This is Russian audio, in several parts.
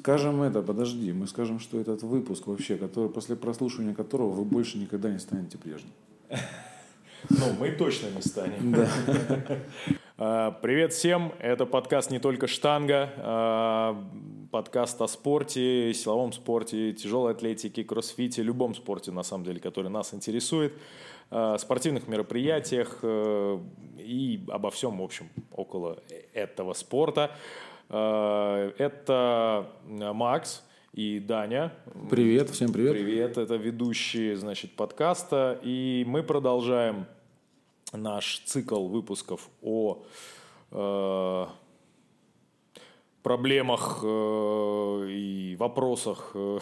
Скажем это, подожди, мы скажем, что этот выпуск вообще, который, после прослушивания которого вы больше никогда не станете прежним. Ну, мы точно не станем. Да. А, Привет всем, это подкаст «Не только штанга», а, подкаст о спорте, силовом спорте, тяжелой атлетике, кроссфите, любом спорте, на самом деле, который нас интересует, а, спортивных мероприятиях э, и обо всем, в общем, около этого спорта. А, Это Макс и Даня. Привет, всем привет. Привет, это ведущие, значит, подкаста. И мы продолжаем наш цикл выпусков о э, проблемах э, и вопросах э,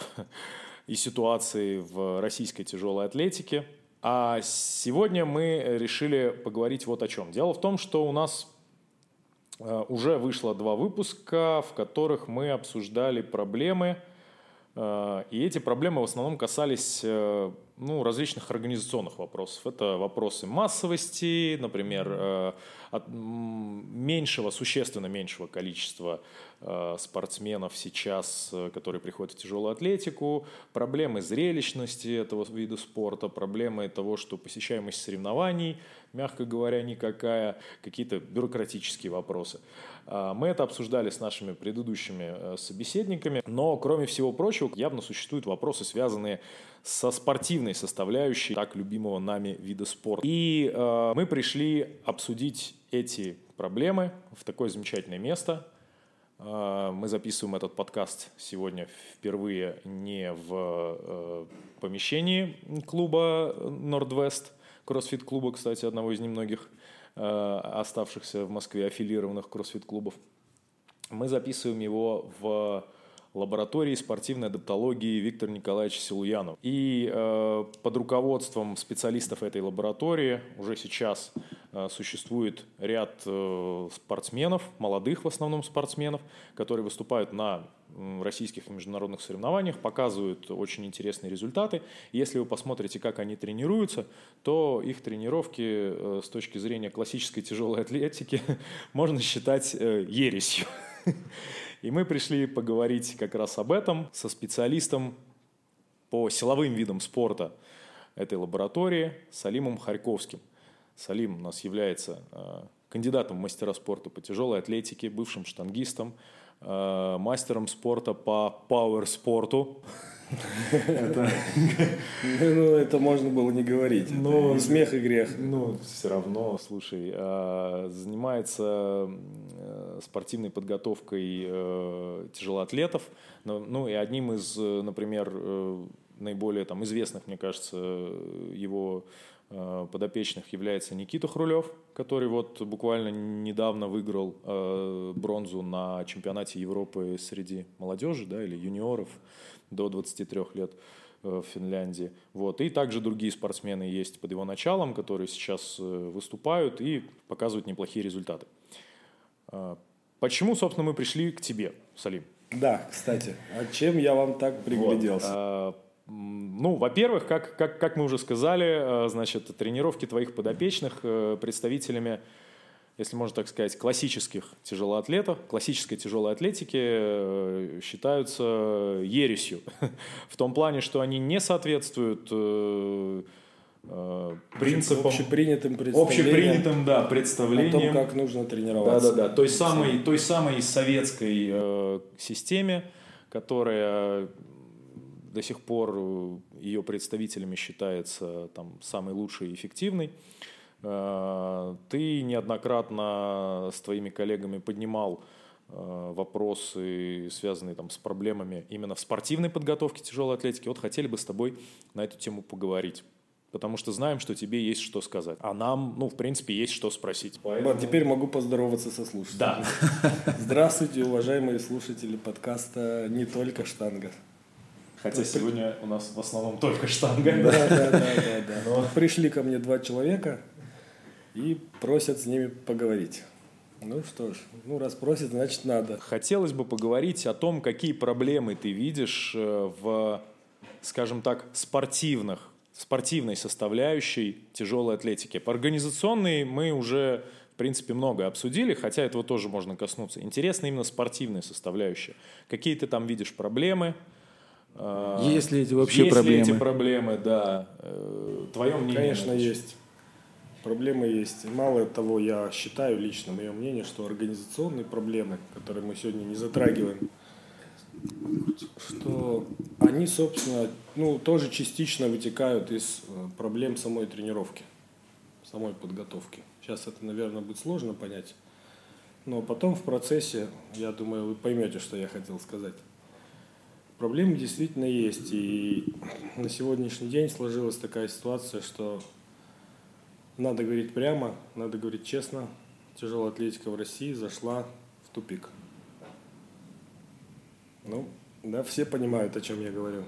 и ситуации в российской тяжелой атлетике. А сегодня мы решили поговорить вот о чем. Дело в том, что у нас э, уже вышло два выпуска, в которых мы обсуждали проблемы, э, и эти проблемы в основном касались э, ну, различных организационных вопросов. Это вопросы массовости, например, э, от меньшего, существенно меньшего количества э, спортсменов сейчас, э, которые приходят в тяжелую атлетику, проблемы зрелищности этого вида спорта, проблемы того, что посещаемость соревнований, мягко говоря, никакая, какие-то бюрократические вопросы. Мы это обсуждали с нашими предыдущими собеседниками, но, кроме всего прочего, явно существуют вопросы, связанные со спортивной составляющей так любимого нами вида спорта. И э, мы пришли обсудить эти проблемы в такое замечательное место. Э, мы записываем этот подкаст сегодня впервые не в э, помещении клуба Нордвест, кроссфит-клуба, кстати, одного из немногих э, оставшихся в Москве аффилированных кроссфит-клубов. Мы записываем его в лаборатории спортивной адаптологии Виктора Николаевича Силуянова. И э, под руководством специалистов этой лаборатории уже сейчас э, существует ряд э, спортсменов, молодых в основном спортсменов, которые выступают на российских и международных соревнованиях, показывают очень интересные результаты. Если вы посмотрите, как они тренируются, то их тренировки э, с точки зрения классической тяжелой атлетики можно считать э, ересью. И мы пришли поговорить как раз об этом со специалистом по силовым видам спорта этой лаборатории Салимом Харьковским. Салим у нас является э, кандидатом в мастера спорта по тяжелой атлетике, бывшим штангистом, э, мастером спорта по пауэр-спорту. Это, ну, это можно было не говорить. Но- и смех, и грех. Ну, все равно, слушай, а, занимается э, спортивной подготовкой э, тяжелоатлетов. Ну, и одним из, э, например, наиболее там известных, мне кажется, его подопечных является Никита Хрулев, который вот буквально недавно выиграл бронзу на чемпионате Европы среди молодежи, да, или юниоров до 23 лет э, в Финляндии. Вот. И также другие спортсмены есть под его началом, которые сейчас э, выступают и показывают неплохие результаты. А, Почему, собственно, мы пришли к тебе, Салим? Да, кстати, а чем я вам так пригляделся? Вот. Ну, во-первых, как, как, как мы уже сказали, э, значит, тренировки твоих подопечных э, представителями, если можно так сказать, классических тяжелоатлетов, классической тяжелой атлетики э, считаются ересью. В том плане, что они не соответствуют э, э, принципам, Общепринятым представлениям общепринятым да, о том, представлениям как нужно да, тренироваться. да, да. Той самой, той самой советской э, системе, которая до сих пор ее представителями считается там, самой лучшей и эффективной. Э, Ты неоднократно с твоими коллегами поднимал э, вопросы, связанные там, с проблемами именно в спортивной подготовке тяжелой атлетики. Вот хотели бы с тобой на эту тему поговорить. Потому что знаем, что тебе есть что сказать. А нам, ну, в принципе, есть что спросить. Вот, теперь могу поздороваться со слушателями. Да. Здравствуйте, уважаемые слушатели подкаста «Не только штанга». Хотя сегодня у нас в основном только штанга. Да, да, да, да, да. Но- Пришли ко мне два человека и просят с ними поговорить. Ну что ж, ну раз просят, значит надо. Хотелось бы поговорить о том, какие проблемы ты видишь э, в, скажем так, спортивных, спортивной составляющей тяжелой атлетики. По организационной мы уже, в принципе, много обсудили, хотя этого тоже можно коснуться. Интересно именно спортивная составляющая. Какие ты там видишь проблемы? А, есть ли эти вообще есть проблемы? Есть ли эти проблемы, да. Э, Твое мнение? Конечно, есть. Проблемы есть. Мало того, я считаю лично, мое мнение, что организационные проблемы, которые мы сегодня не затрагиваем, что они, собственно, ну, тоже частично вытекают из э, проблем самой тренировки, самой подготовки. Сейчас это, наверное, будет сложно понять, но потом в процессе, я думаю, вы поймете, что я хотел сказать. Проблемы действительно есть, и на сегодняшний день сложилась такая ситуация, что надо говорить прямо, надо говорить честно, тяжелая атлетика в России зашла в тупик. Ну, да, все понимают, о чем я говорю.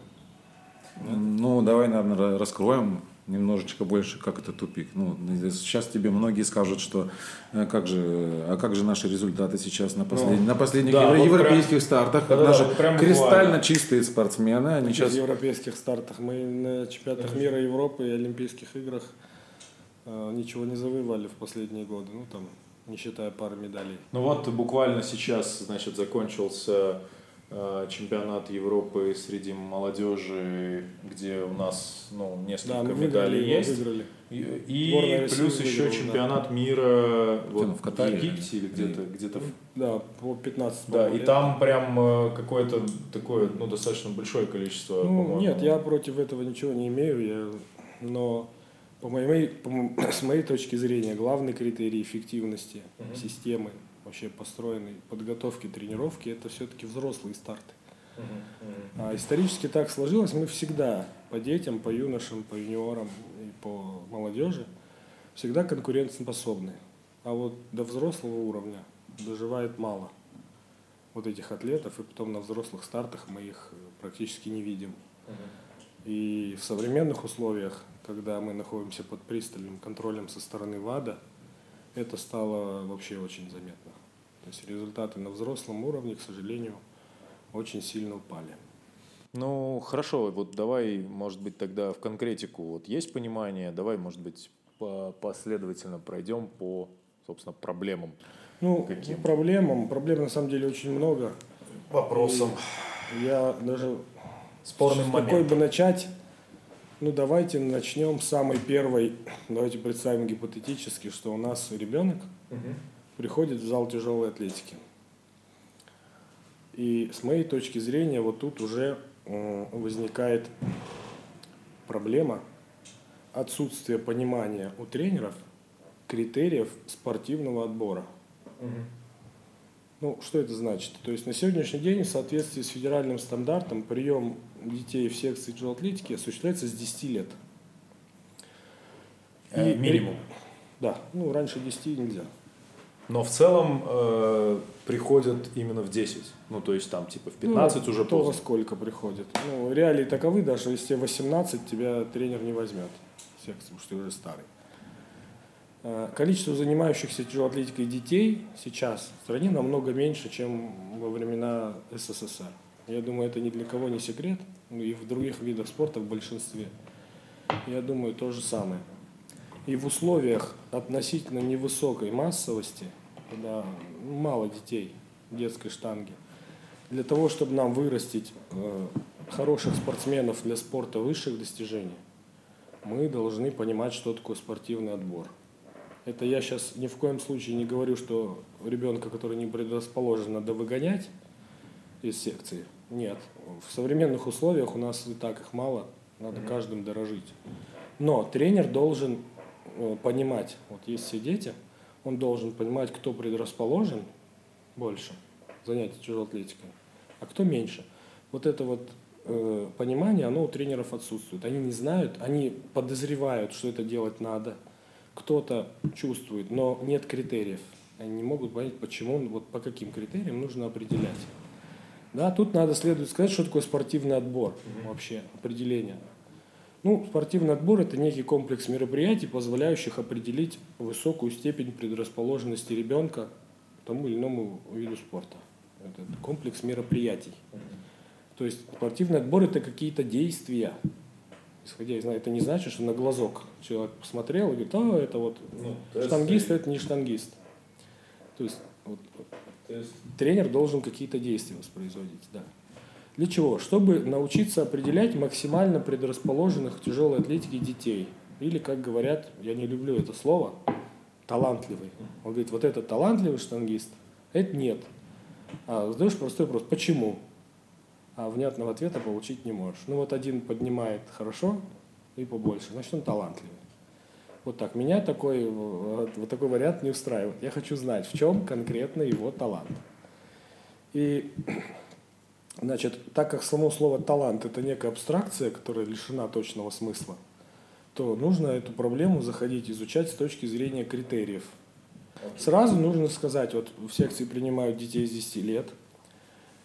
Ну, давай, наверное, раскроем немножечко больше, как это тупик. Ну, сейчас тебе многие скажут, что э, как же, а как же наши результаты сейчас на, послед... ну, на последних да, евро... вот европейских прям, стартах? Да, наши да, прям кристально буквально. чистые спортсмены. Они сейчас... В европейских стартах мы на чемпионатах мира Европы и Олимпийских играх ничего не завоевали в последние годы. Ну, там, не считая пары медалей. Ну вот буквально сейчас, значит, закончился Э, чемпионат Европы среди молодежи, где у нас ну, несколько да, медалей есть. Выиграли. И, и плюс еще выиграла, чемпионат да. мира вот, в, Катаре. в Египте или где-то где-то в... Да, по 15 Да, и там прям э, какое-то такое, ну, достаточно большое количество. Ну, нет, я против этого ничего не имею, я... но по моей, по, с моей точки зрения главный критерий эффективности угу. системы вообще построенной подготовки, тренировки, это все-таки взрослые старты. А исторически так сложилось, мы всегда по детям, по юношам, по юниорам и по молодежи всегда конкурентоспособны. А вот до взрослого уровня доживает мало вот этих атлетов, и потом на взрослых стартах мы их практически не видим. И в современных условиях, когда мы находимся под пристальным контролем со стороны ВАДА, это стало вообще очень заметно. То есть результаты на взрослом уровне, к сожалению, очень сильно упали. Ну, хорошо, вот давай, может быть, тогда в конкретику. Вот есть понимание, давай, может быть, последовательно пройдем по, собственно, проблемам. Ну, Каким? проблемам, проблем на самом деле очень много. Вопросом. И я даже спорным с какой бы начать, ну давайте начнем с самой первой, давайте представим гипотетически, что у нас ребенок, угу приходит в зал тяжелой атлетики. И с моей точки зрения вот тут уже возникает проблема отсутствия понимания у тренеров критериев спортивного отбора. Угу. Ну, что это значит? То есть на сегодняшний день в соответствии с федеральным стандартом прием детей в секции тяжелой атлетики осуществляется с 10 лет. Э, и, минимум. Да, ну раньше 10 нельзя. Но в целом э, приходят именно в 10. Ну, то есть там типа в 15 ну, уже то поздно. сколько приходит. Ну, реалии таковы, даже если тебе 18, тебя тренер не возьмет секцию, потому что ты уже старый. Э, количество занимающихся тяжелой атлетикой детей сейчас в стране намного меньше, чем во времена СССР. Я думаю, это ни для кого не секрет. Ну, и в других видах спорта в большинстве. Я думаю, то же самое. И в условиях относительно невысокой массовости – когда мало детей детской штанги. Для того, чтобы нам вырастить э, хороших спортсменов для спорта высших достижений, мы должны понимать, что такое спортивный отбор. Это я сейчас ни в коем случае не говорю, что ребенка, который не предрасположен, надо выгонять из секции. Нет. В современных условиях у нас и так их мало, надо каждым дорожить. Но тренер должен э, понимать, вот есть все дети – он должен понимать, кто предрасположен больше занятий тяжелой атлетикой, а кто меньше. Вот это вот э, понимание, оно у тренеров отсутствует. Они не знают, они подозревают, что это делать надо. Кто-то чувствует, но нет критериев. Они не могут понять, почему, вот по каким критериям нужно определять. Да, тут надо следует сказать, что такое спортивный отбор вообще, определение. Ну, спортивный отбор – это некий комплекс мероприятий, позволяющих определить высокую степень предрасположенности ребенка к тому или иному виду спорта. Это комплекс мероприятий. То есть спортивный отбор – это какие-то действия. Исходя из это не значит, что на глазок человек посмотрел и говорит, а, это вот ну, штангист, это не штангист. То есть, вот, То есть тренер должен какие-то действия воспроизводить, да. Для чего? Чтобы научиться определять максимально предрасположенных к тяжелой атлетике детей. Или, как говорят, я не люблю это слово, талантливый. Он говорит, вот это талантливый штангист, это нет. А задаешь простой вопрос, почему? А внятного ответа получить не можешь. Ну вот один поднимает хорошо и побольше, значит он талантливый. Вот так. Меня такой, вот такой вариант не устраивает. Я хочу знать, в чем конкретно его талант. И, значит, так как само слово талант это некая абстракция, которая лишена точного смысла, то нужно эту проблему заходить, изучать с точки зрения критериев. Сразу нужно сказать, вот в секции принимают детей с 10 лет –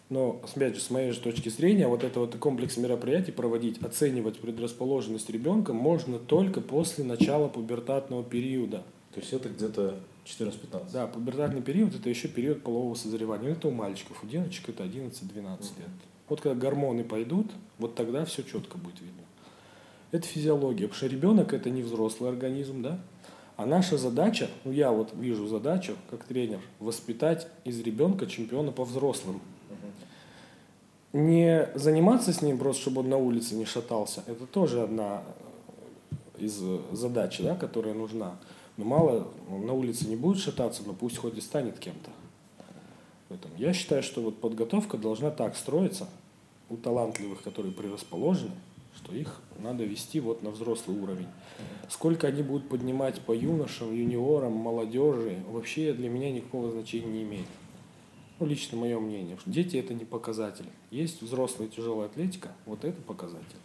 но, опять же, с моей же точки зрения, вот это вот комплекс мероприятий проводить, оценивать предрасположенность ребенка можно только после начала пубертатного периода. То есть это где-то 14-15? Да, пубертатный период – это еще период полового созревания. Это у мальчиков, у девочек это 11-12 угу. лет. Вот когда гормоны пойдут, вот тогда все четко будет видно. Это физиология, потому что ребенок – это не взрослый организм, да? А наша задача, ну я вот вижу задачу, как тренер, воспитать из ребенка чемпиона по взрослым не заниматься с ним просто, чтобы он на улице не шатался, это тоже одна из задач, да, которая нужна. Но мало, он на улице не будет шататься, но пусть хоть и станет кем-то. Поэтому я считаю, что вот подготовка должна так строиться у талантливых, которые предрасположены, что их надо вести вот на взрослый уровень. Сколько они будут поднимать по юношам, юниорам, молодежи, вообще для меня никакого значения не имеет. Ну, лично мое мнение, что дети это не показатель. Есть взрослая тяжелая атлетика, вот это показатель.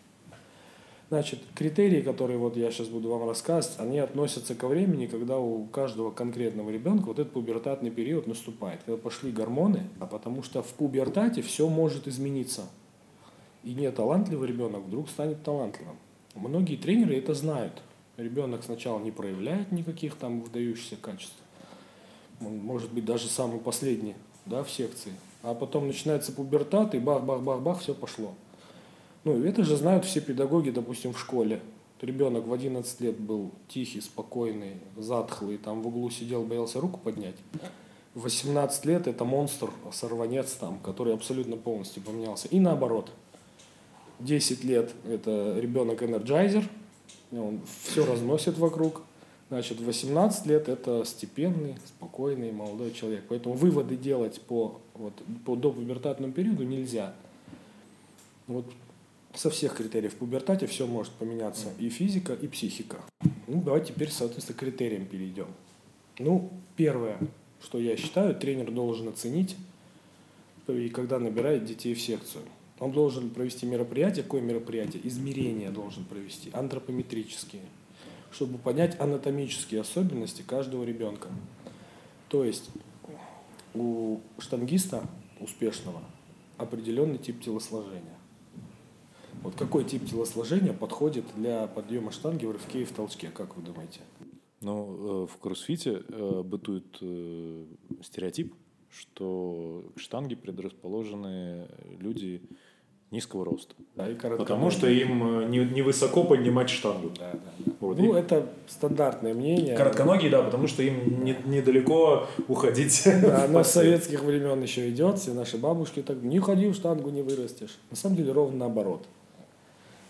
Значит, критерии, которые вот я сейчас буду вам рассказывать, они относятся ко времени, когда у каждого конкретного ребенка вот этот пубертатный период наступает, когда пошли гормоны, а потому что в пубертате все может измениться. И не талантливый ребенок вдруг станет талантливым. Многие тренеры это знают. Ребенок сначала не проявляет никаких там выдающихся качеств. Он может быть даже самый последний да, в секции. А потом начинается пубертат, и бах-бах-бах-бах, все пошло. Ну, это же знают все педагоги, допустим, в школе. Ребенок в 11 лет был тихий, спокойный, затхлый, там в углу сидел, боялся руку поднять. В 18 лет это монстр, сорванец там, который абсолютно полностью поменялся. И наоборот. 10 лет это ребенок энерджайзер, он все разносит вокруг. Значит, 18 лет это степенный, спокойный молодой человек. Поэтому выводы делать по, вот, по допубертатному периоду нельзя. Вот со всех критериев в пубертате все может поменяться. И физика, и психика. Ну, давайте теперь, соответственно, к критериям перейдем. Ну, первое, что я считаю, тренер должен оценить, и когда набирает детей в секцию. Он должен провести мероприятие. Какое мероприятие? Измерения должен провести, антропометрические чтобы понять анатомические особенности каждого ребенка. То есть у штангиста успешного определенный тип телосложения. Вот какой тип телосложения подходит для подъема штанги в рывке и в толчке, как вы думаете? Ну, э, в кроссфите э, бытует э, стереотип, что к штанге предрасположены люди низкого роста. Да, и Потому что им э, не, не высоко поднимать штангу. Да, да, да. Вот. Ну, и... это стандартное мнение. Коротконогие, да, потому что им не, недалеко уходить. Да, оно с советских времен еще идет, все наши бабушки так, не ходи в штангу, не вырастешь. На самом деле ровно наоборот.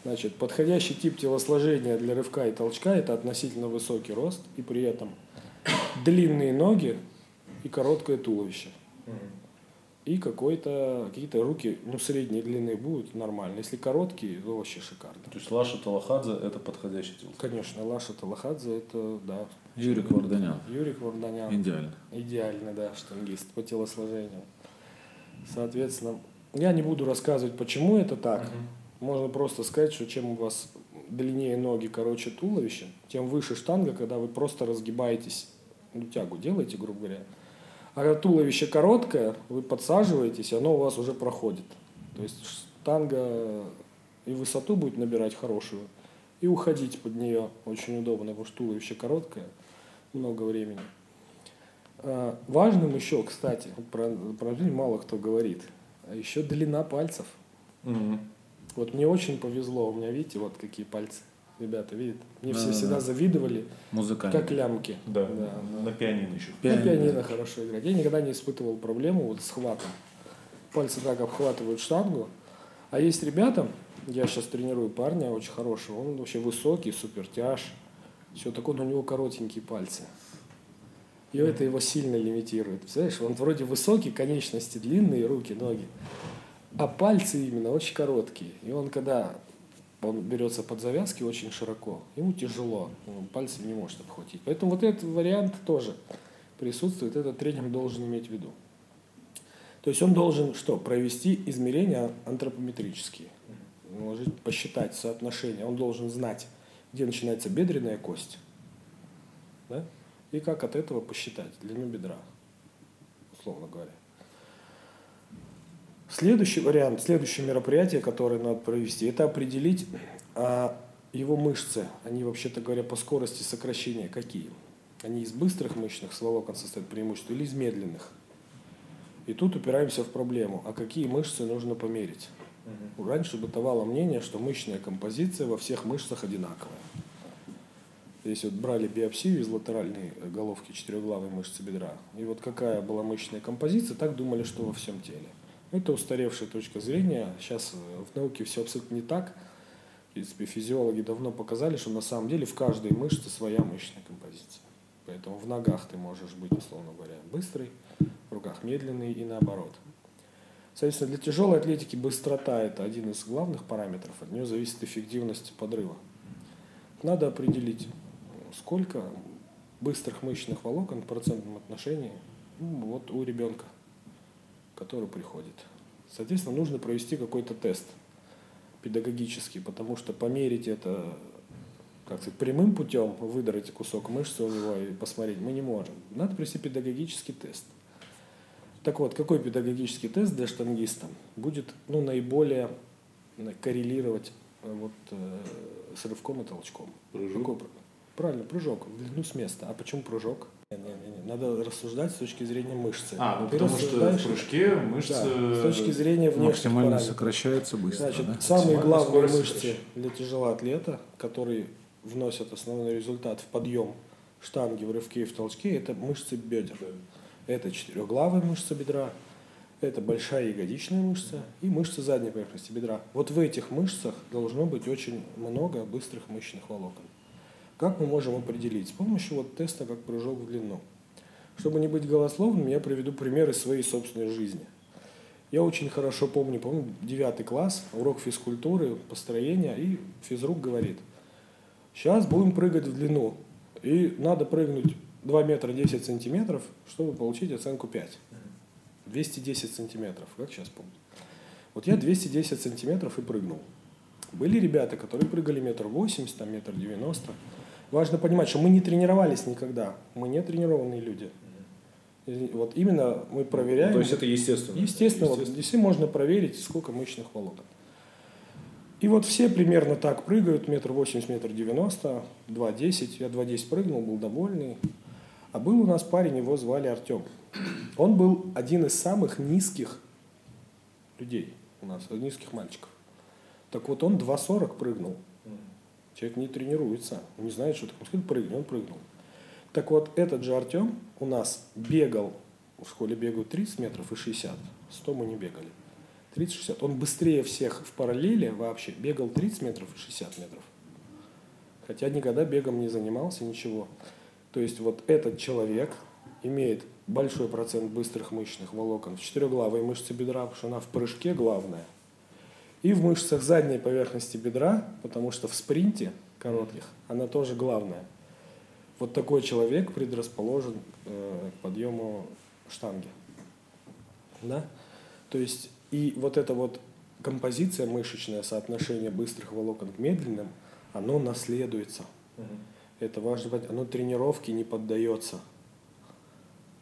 Значит, подходящий тип телосложения для рывка и толчка – это относительно высокий рост и при этом длинные ноги и короткое туловище. Угу и какой-то какие-то руки, ну, средней длины будут нормально. Если короткие, то вообще шикарно. То есть Лаша Талахадзе – это подходящий тел? Конечно, Лаша Талахадзе – это, да. Юрик Варданян. Юрик Варданян. Идеально. Идеально, да, штангист по телосложению. Соответственно, я не буду рассказывать, почему это так. Угу. Можно просто сказать, что чем у вас длиннее ноги, короче туловище, тем выше штанга, когда вы просто разгибаетесь, ну, тягу делаете, грубо говоря, а когда туловище короткое, вы подсаживаетесь, оно у вас уже проходит. То есть штанга и высоту будет набирать хорошую, и уходить под нее очень удобно, потому что туловище короткое, много времени. А, важным еще, кстати, про, про мало кто говорит, а еще длина пальцев. Угу. Вот мне очень повезло, у меня, видите, вот какие пальцы. Ребята, видят. Мне все всегда завидовали, Музыкально. как лямки. Да, Да, на пианино еще. На Пианино. пианино хорошо играть. Я никогда не испытывал проблему вот с хватом. Пальцы так обхватывают штангу. А есть ребята, я сейчас тренирую парня очень хорошего, он вообще высокий, супер тяж, все такое, но у него коротенькие пальцы. И это его сильно лимитирует. Представляешь, он вроде высокий, конечности длинные, руки, ноги. А пальцы именно очень короткие. И он когда он берется под завязки очень широко, ему тяжело, он пальцы не может обхватить. Поэтому вот этот вариант тоже присутствует, этот тренер должен иметь в виду. То есть он должен что? Провести измерения антропометрические, посчитать соотношение. Он должен знать, где начинается бедренная кость, да? и как от этого посчитать длину бедра, условно говоря. Следующий вариант, следующее мероприятие, которое надо провести, это определить а, его мышцы. Они, вообще-то говоря, по скорости сокращения какие? Они из быстрых мышечных волокон состоят преимущество или из медленных? И тут упираемся в проблему, а какие мышцы нужно померить? Раньше бытовало мнение, что мышечная композиция во всех мышцах одинаковая. Если вот брали биопсию из латеральной головки четырехглавой мышцы бедра, и вот какая была мышечная композиция, так думали, что во всем теле. Это устаревшая точка зрения. Сейчас в науке все абсолютно не так. В принципе, физиологи давно показали, что на самом деле в каждой мышце своя мышечная композиция. Поэтому в ногах ты можешь быть, условно говоря, быстрый, в руках медленный и наоборот. Соответственно, для тяжелой атлетики быстрота – это один из главных параметров. От нее зависит эффективность подрыва. Надо определить, сколько быстрых мышечных волокон в процентном отношении ну, вот у ребенка, который приходит. Соответственно, нужно провести какой-то тест педагогический, потому что померить это как сказать, прямым путем, выдрать кусок мышцы у него и посмотреть мы не можем. Надо провести педагогический тест. Так вот, какой педагогический тест для штангиста будет ну, наиболее коррелировать э, вот, э, с рывком и толчком? Прыжок? Какой? Правильно, прыжок, в длину с места. А почему прыжок? Надо рассуждать с точки зрения мышцы. А, ну Ты потому что в прыжке мышцы... Да, с точки зрения внешних Максимально параметров. сокращается быстро. Значит, да? самые главные мышцы для тяжелоатлета, которые вносят основной результат в подъем штанги, в рывке и в толчке, это мышцы бедер. Это четырехглавая мышца бедра, это большая ягодичная мышца и мышцы задней поверхности бедра. Вот в этих мышцах должно быть очень много быстрых мышечных волокон. Как мы можем определить? С помощью вот теста как прыжок в длину. Чтобы не быть голословным, я приведу пример из своей собственной жизни. Я очень хорошо помню, помню, девятый класс, урок физкультуры, построения, и физрук говорит, сейчас будем прыгать в длину, и надо прыгнуть 2 метра 10 сантиметров, чтобы получить оценку 5. 210 сантиметров, как сейчас помню. Вот я 210 сантиметров и прыгнул. Были ребята, которые прыгали метр восемьдесят, там метр девяносто. Важно понимать, что мы не тренировались никогда. Мы не тренированные люди. И вот именно мы проверяем. То есть это естественно. Естественно, вот здесь можно проверить, сколько мышечных волокон. И вот все примерно так прыгают, метр восемьдесят, метр девяносто, два десять. Я два десять прыгнул, был довольный. А был у нас парень, его звали Артем. Он был один из самых низких людей у нас, низких мальчиков. Так вот он 2,40 прыгнул. Человек не тренируется, он не знает, что такое. Он сказал, прыгни, он прыгнул. Так вот, этот же Артем у нас бегал, в школе бегают 30 метров и 60, 100 мы не бегали. 30-60. Он быстрее всех в параллели вообще бегал 30 метров и 60 метров. Хотя никогда бегом не занимался, ничего. То есть вот этот человек имеет большой процент быстрых мышечных волокон в четырехглавой мышце бедра, потому что она в прыжке главная. И в мышцах задней поверхности бедра, потому что в спринте коротких она тоже главная. Вот такой человек предрасположен э, к подъему штанги. Да? То есть и вот эта вот композиция мышечное соотношение быстрых волокон к медленным, оно наследуется. Это важно понять, оно тренировке не поддается.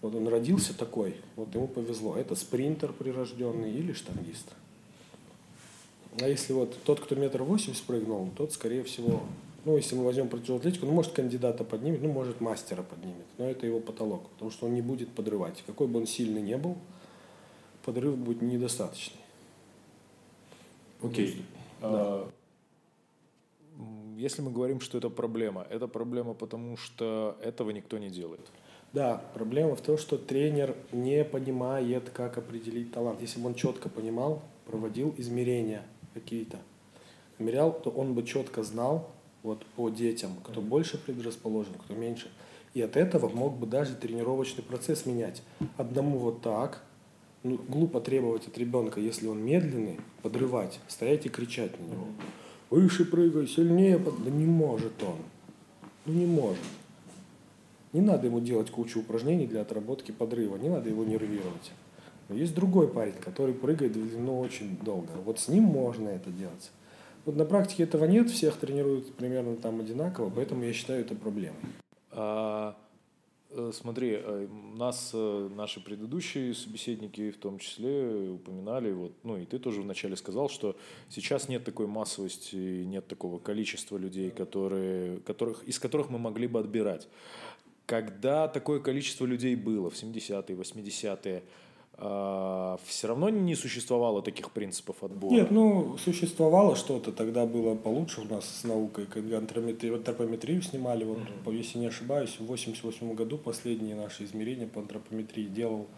Вот он родился такой, вот ему повезло. Это спринтер прирожденный или штангист. А если вот тот, кто метр восемьдесят прыгнул, тот, скорее всего, ну, если мы возьмем противовую атлетику, ну, может, кандидата поднимет, ну, может, мастера поднимет, но это его потолок, потому что он не будет подрывать. Какой бы он сильный не был, подрыв будет недостаточный. Окей. А, если мы говорим, что это проблема, это проблема потому, что этого никто не делает. Да, проблема в том, что тренер не понимает, как определить талант. Если бы он четко понимал, проводил измерения какие-то, измерял, то он бы четко знал вот по детям, кто больше предрасположен, кто меньше. И от этого мог бы даже тренировочный процесс менять. Одному вот так, ну, глупо требовать от ребенка, если он медленный, подрывать, стоять и кричать на него. Выше прыгай, сильнее. Да не может он. Ну не может. Не надо ему делать кучу упражнений для отработки подрыва, не надо его нервировать. Но есть другой парень, который прыгает в длину очень долго. Вот с ним можно это делать. Вот на практике этого нет, всех тренируют примерно там одинаково, поэтому я считаю это проблемой. А, э, смотри, э, нас э, наши предыдущие собеседники в том числе упоминали, вот, ну и ты тоже вначале сказал, что сейчас нет такой массовости, нет такого количества людей, которые, которых, из которых мы могли бы отбирать. Когда такое количество людей было в 70-е, 80-е, а, все равно не существовало таких принципов отбора? Нет, ну, существовало что-то, тогда было получше у нас с наукой, когда антропометрию снимали, вот, mm-hmm. если не ошибаюсь, в 88 году последние наши измерения по антропометрии делал,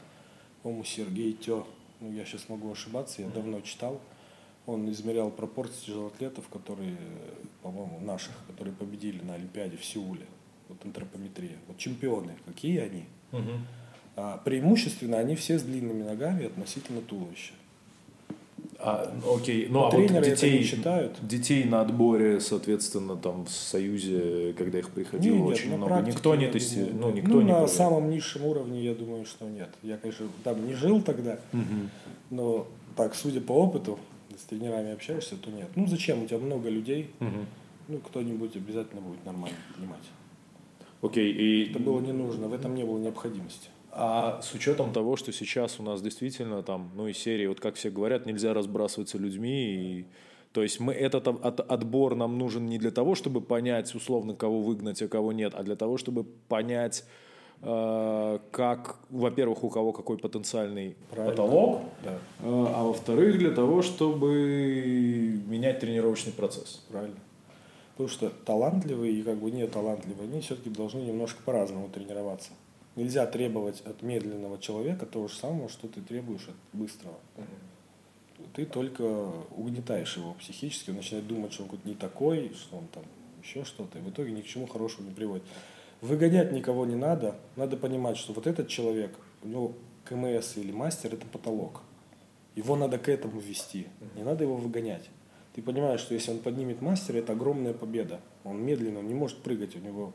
по-моему, Сергей Тё, ну, я сейчас могу ошибаться, я mm-hmm. давно читал, он измерял пропорции тяжелоатлетов, которые, по-моему, наших, которые победили на Олимпиаде в Сеуле вот антропометрия. Вот чемпионы, какие они? Угу. А, преимущественно они все с длинными ногами относительно туловища. А, окей, ну а вот детей, не считают. детей на отборе, соответственно, там в Союзе, когда их приходило нет, очень много, никто не тестировал, ну, никто ну, не на проверил. самом низшем уровне, я думаю, что нет. Я, конечно, там не жил тогда, угу. но так, судя по опыту, с тренерами общаешься, то нет. Ну зачем? У тебя много людей, угу. ну кто-нибудь обязательно будет нормально понимать. Окей, и... Это было не нужно, в этом не было необходимости. А с учетом того, что сейчас у нас действительно там, ну и серии, вот как все говорят, нельзя разбрасываться людьми, и, то есть мы этот от, отбор нам нужен не для того, чтобы понять условно, кого выгнать, а кого нет, а для того, чтобы понять, э, как, во-первых, у кого какой потенциальный Правильно. потолок, да. э, а во-вторых, для того, чтобы менять тренировочный процесс. Правильно. Потому что талантливые и как бы не талантливые, они все-таки должны немножко по-разному тренироваться. Нельзя требовать от медленного человека того же самого, что ты требуешь от быстрого. Ты только угнетаешь его психически, он начинает думать, что он какой-то не такой, что он там еще что-то, и в итоге ни к чему хорошему не приводит. Выгонять никого не надо, надо понимать, что вот этот человек, у него КМС или мастер – это потолок. Его надо к этому вести, не надо его выгонять ты понимаешь, что если он поднимет мастера, это огромная победа. Он медленно, он не может прыгать, у него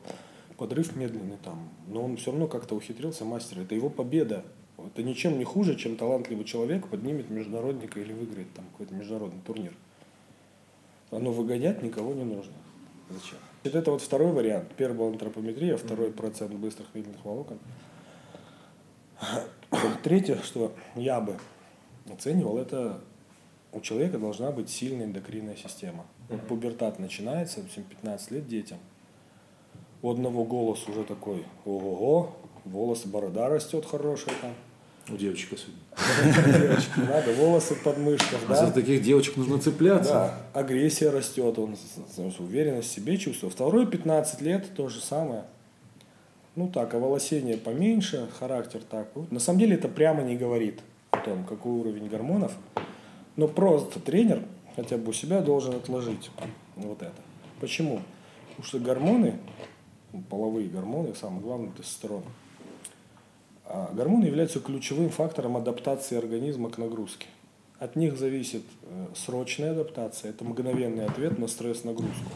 подрыв медленный там, но он все равно как-то ухитрился мастер. Это его победа. Это ничем не хуже, чем талантливый человек поднимет международника или выиграет там какой-то международный турнир. Оно выгонять никого не нужно. Зачем? Это вот второй вариант. Первый был антропометрия, второй процент быстрых медленных волокон. Третье, что я бы оценивал, это у человека должна быть сильная эндокринная система. Вот пубертат начинается, 15 лет детям. У одного голос уже такой, ого-го, волосы, борода растет хорошая там. У девочек особенно. Девочки, надо, волосы под мышках, а да. за таких девочек нужно цепляться. Да, агрессия растет, он уверенность в себе чувствует. Второй 15 лет то же самое. Ну так, а волосение поменьше, характер так. На самом деле это прямо не говорит о том, какой уровень гормонов. Но просто тренер хотя бы у себя должен отложить вот это. Почему? Потому что гормоны, половые гормоны, самое главное, тестостерон. А гормоны являются ключевым фактором адаптации организма к нагрузке. От них зависит э, срочная адаптация, это мгновенный ответ на стресс-нагрузку.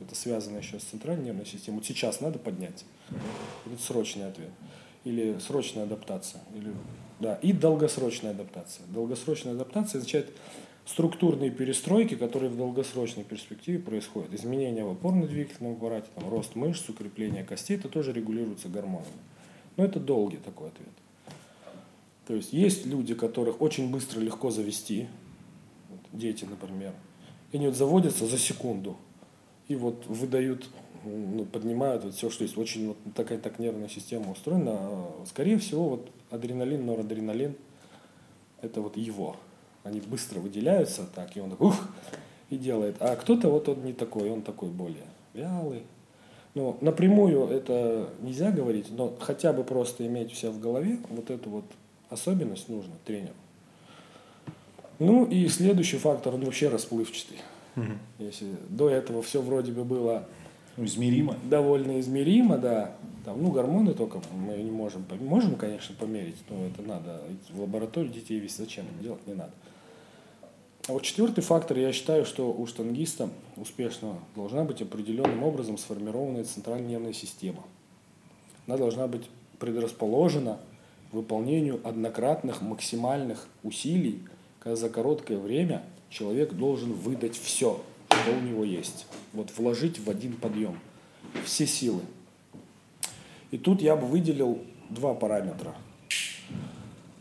Это связано еще с центральной нервной системой. Вот сейчас надо поднять. Это срочный ответ. Или срочная адаптация. Или да, и долгосрочная адаптация. Долгосрочная адаптация означает структурные перестройки, которые в долгосрочной перспективе происходят. Изменения в опорно-двигательном аппарате, там, рост мышц, укрепление костей, это тоже регулируется гормонами. Но это долгий такой ответ. То есть есть люди, которых очень быстро легко завести, вот, дети, например, и они вот заводятся за секунду, и вот выдают, ну, поднимают вот все, что есть. Очень вот такая так нервная система устроена. Скорее всего, вот адреналин, норадреналин, это вот его. Они быстро выделяются так, и он ух, и делает. А кто-то вот он не такой, он такой более вялый. Ну, напрямую это нельзя говорить, но хотя бы просто иметь у себя в голове вот эту вот особенность нужно тренеру. Ну и следующий фактор, он вообще расплывчатый. Угу. Если до этого все вроде бы было измеримо, довольно измеримо, да. Там, ну, гормоны только мы не можем, можем, конечно, померить, но это надо в лабораторию детей вести, зачем делать не надо. А вот четвертый фактор, я считаю, что у штангиста успешного должна быть определенным образом сформированная центральная нервная система. Она должна быть предрасположена к выполнению однократных максимальных усилий, когда за короткое время человек должен выдать все, что у него есть. Вот вложить в один подъем все силы. И тут я бы выделил два параметра.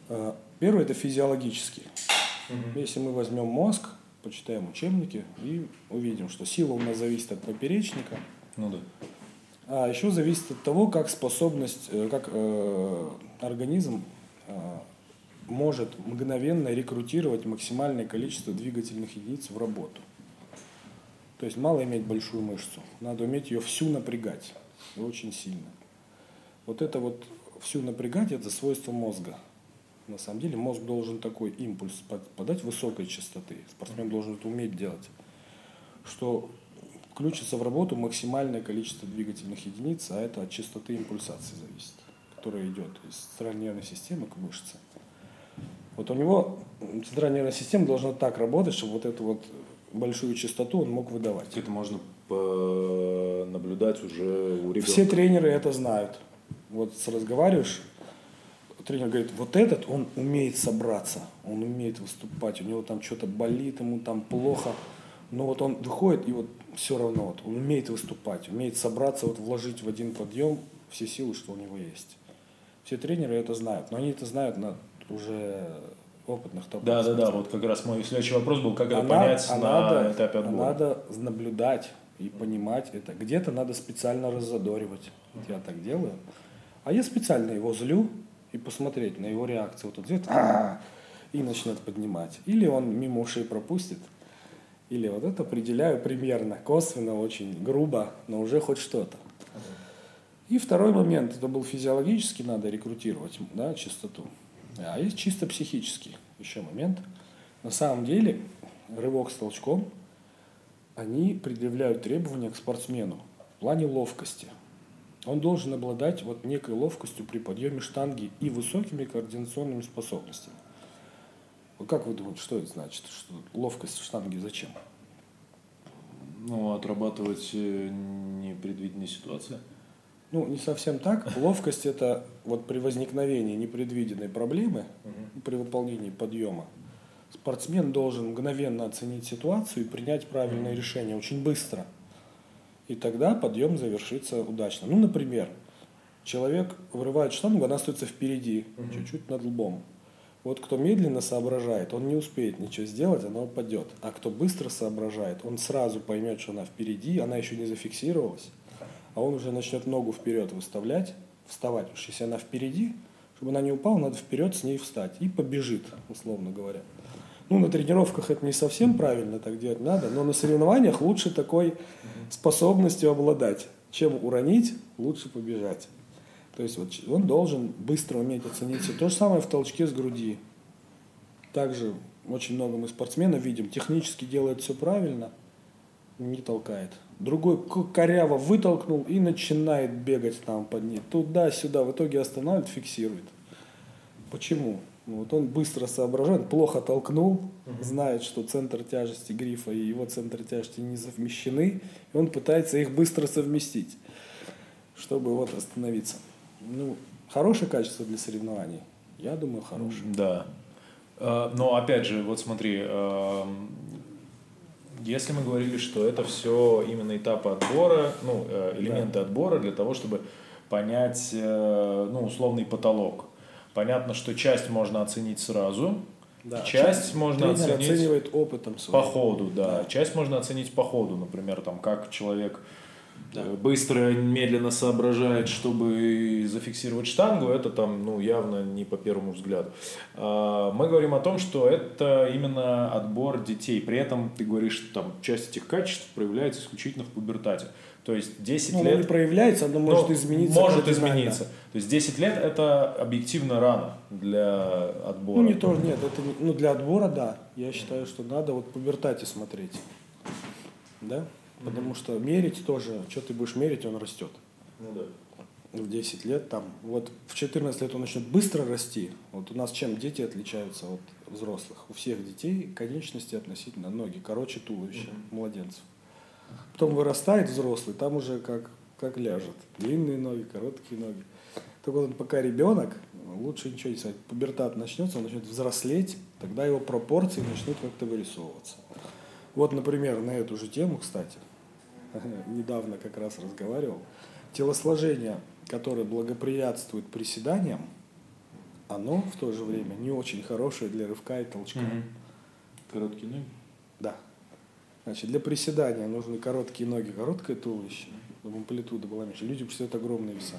Э, первый – это физиологический. Угу. Если мы возьмем мозг, почитаем учебники и увидим, что сила у нас зависит от поперечника. Ну да. А еще зависит от того, как способность, э, как э, организм э, может мгновенно рекрутировать максимальное количество двигательных единиц в работу. То есть мало иметь большую мышцу, надо уметь ее всю напрягать, и очень сильно. Вот это вот всю напрягать, это свойство мозга. На самом деле мозг должен такой импульс подать высокой частоты. Спортсмен должен это уметь делать. Что включится в работу максимальное количество двигательных единиц, а это от частоты импульсации зависит, которая идет из центральной нервной системы к мышце. Вот у него центральная нервная система должна так работать, чтобы вот эту вот большую частоту он мог выдавать. Это можно наблюдать уже у ребенка. Все тренеры это знают. Вот разговариваешь, тренер говорит, вот этот, он умеет собраться, он умеет выступать, у него там что-то болит, ему там плохо, но вот он выходит, и вот все равно, вот, он умеет выступать, умеет собраться, вот вложить в один подъем все силы, что у него есть. Все тренеры это знают, но они это знают на уже опытных топ Да, да, да, вот как раз мой следующий вопрос был, как это а понять а на надо, этапе отбора. Надо наблюдать и понимать это. Где-то надо специально раззадоривать. Я так делаю. А я специально его злю, и посмотреть на его реакцию. Вот он идет и начнет поднимать. Или он мимо ушей пропустит, или вот это определяю примерно, косвенно, очень грубо, но уже хоть что-то. И второй момент, это был физиологически, надо рекрутировать да, чистоту. А есть чисто психический еще момент. На самом деле, рывок с толчком, они предъявляют требования к спортсмену в плане ловкости – он должен обладать вот некой ловкостью при подъеме штанги и высокими координационными способностями. Вот как вы думаете, что это значит? Что ловкость штанги зачем? Ну, отрабатывать э, непредвиденные ситуации. Ну, не совсем так. Ловкость это вот при возникновении непредвиденной проблемы, при выполнении подъема, спортсмен должен мгновенно оценить ситуацию и принять правильное решение очень быстро – и тогда подъем завершится удачно. Ну, например, человек вырывает штангу, она остается впереди, угу. чуть-чуть над лбом. Вот кто медленно соображает, он не успеет ничего сделать, она упадет. А кто быстро соображает, он сразу поймет, что она впереди, она еще не зафиксировалась, а он уже начнет ногу вперед выставлять, вставать. Потому что если она впереди, чтобы она не упала, надо вперед с ней встать. И побежит, условно говоря. Ну, на тренировках это не совсем правильно, так делать надо, но на соревнованиях лучше такой способностью обладать. Чем уронить, лучше побежать. То есть вот он должен быстро уметь оценить все. То же самое в толчке с груди. Также очень много мы спортсменов видим, технически делает все правильно, не толкает. Другой коряво вытолкнул и начинает бегать там под ней. Туда-сюда, в итоге останавливает, фиксирует. Почему? Вот он быстро соображает, плохо толкнул, угу. знает, что центр тяжести грифа и его центр тяжести не совмещены, и он пытается их быстро совместить, чтобы вот остановиться. Ну, хорошее качество для соревнований? Я думаю, хорошее. Да. А, но опять же, вот смотри, если мы говорили, что это все именно этапы отбора, ну, э, элементы да. отбора для того, чтобы понять, э, ну, условный потолок. Понятно, что часть можно оценить сразу, да, часть, часть можно оценить оценивает опытом своим. по ходу, да. да. Часть можно оценить по ходу, например, там как человек да. быстро, медленно соображает, чтобы зафиксировать штангу, это там, ну, явно не по первому взгляду. А, мы говорим о том, что это именно отбор детей. При этом ты говоришь, что там часть этих качеств проявляется исключительно в пубертате. То есть 10 ну, лет... не проявляется, оно может ну, измениться. Может измениться. То есть 10 лет это объективно рано для отбора. Ну, не то, нет, это не, ну, для отбора, да. Я считаю, что надо вот пубертате смотреть. Да? Потому что мерить тоже, что ты будешь мерить, он растет. Ну да. В 10 лет там, вот в 14 лет он начнет быстро расти. Вот у нас чем дети отличаются от взрослых? У всех детей конечности относительно ноги, короче туловища, mm-hmm. младенцев. Потом вырастает взрослый, там уже как, как ляжет. Длинные ноги, короткие ноги. Только вот пока ребенок, лучше ничего не сказать. Пубертат начнется, он начнет взрослеть, тогда его пропорции начнут как-то вырисовываться. Вот, например, на эту же тему, кстати, недавно как раз разговаривал, телосложение, которое благоприятствует приседаниям, оно в то же время не очень хорошее для рывка и толчка. Угу. Короткие ноги? Да. Значит, для приседания нужны короткие ноги, короткое туловище, чтобы амплитуда была меньше. Люди приседают огромные веса.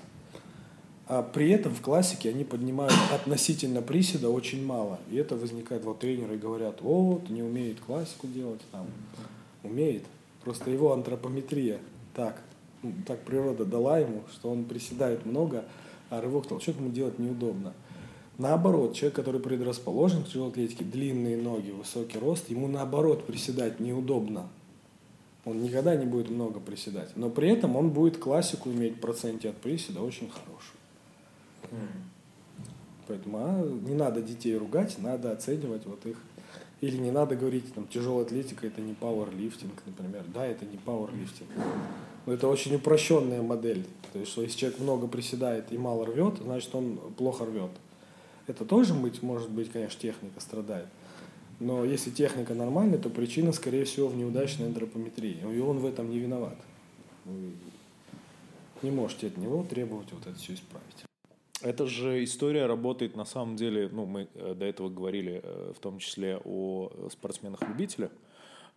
А при этом в классике они поднимают относительно приседа очень мало. И это возникает, вот тренеры говорят, вот, не умеет классику делать, там, умеет. Просто его антропометрия так, ну, так природа дала ему, что он приседает много, а рывок толчок ему делать неудобно. Наоборот, человек, который предрасположен к тяжелой атлетике, длинные ноги, высокий рост, ему наоборот приседать неудобно. Он никогда не будет много приседать. Но при этом он будет классику иметь в проценте от приседа очень хорошую. Поэтому а, не надо детей ругать, надо оценивать вот их или не надо говорить, там, тяжелая атлетика это не пауэрлифтинг, например. Да, это не пауэрлифтинг. Но это очень упрощенная модель. То есть, что если человек много приседает и мало рвет, значит он плохо рвет. Это тоже быть, может быть, конечно, техника страдает. Но если техника нормальная, то причина, скорее всего, в неудачной антропометрии. И он в этом не виноват. Вы не можете от него требовать вот это все исправить. Эта же история работает на самом деле, ну, мы э, до этого говорили э, в том числе о спортсменах-любителях.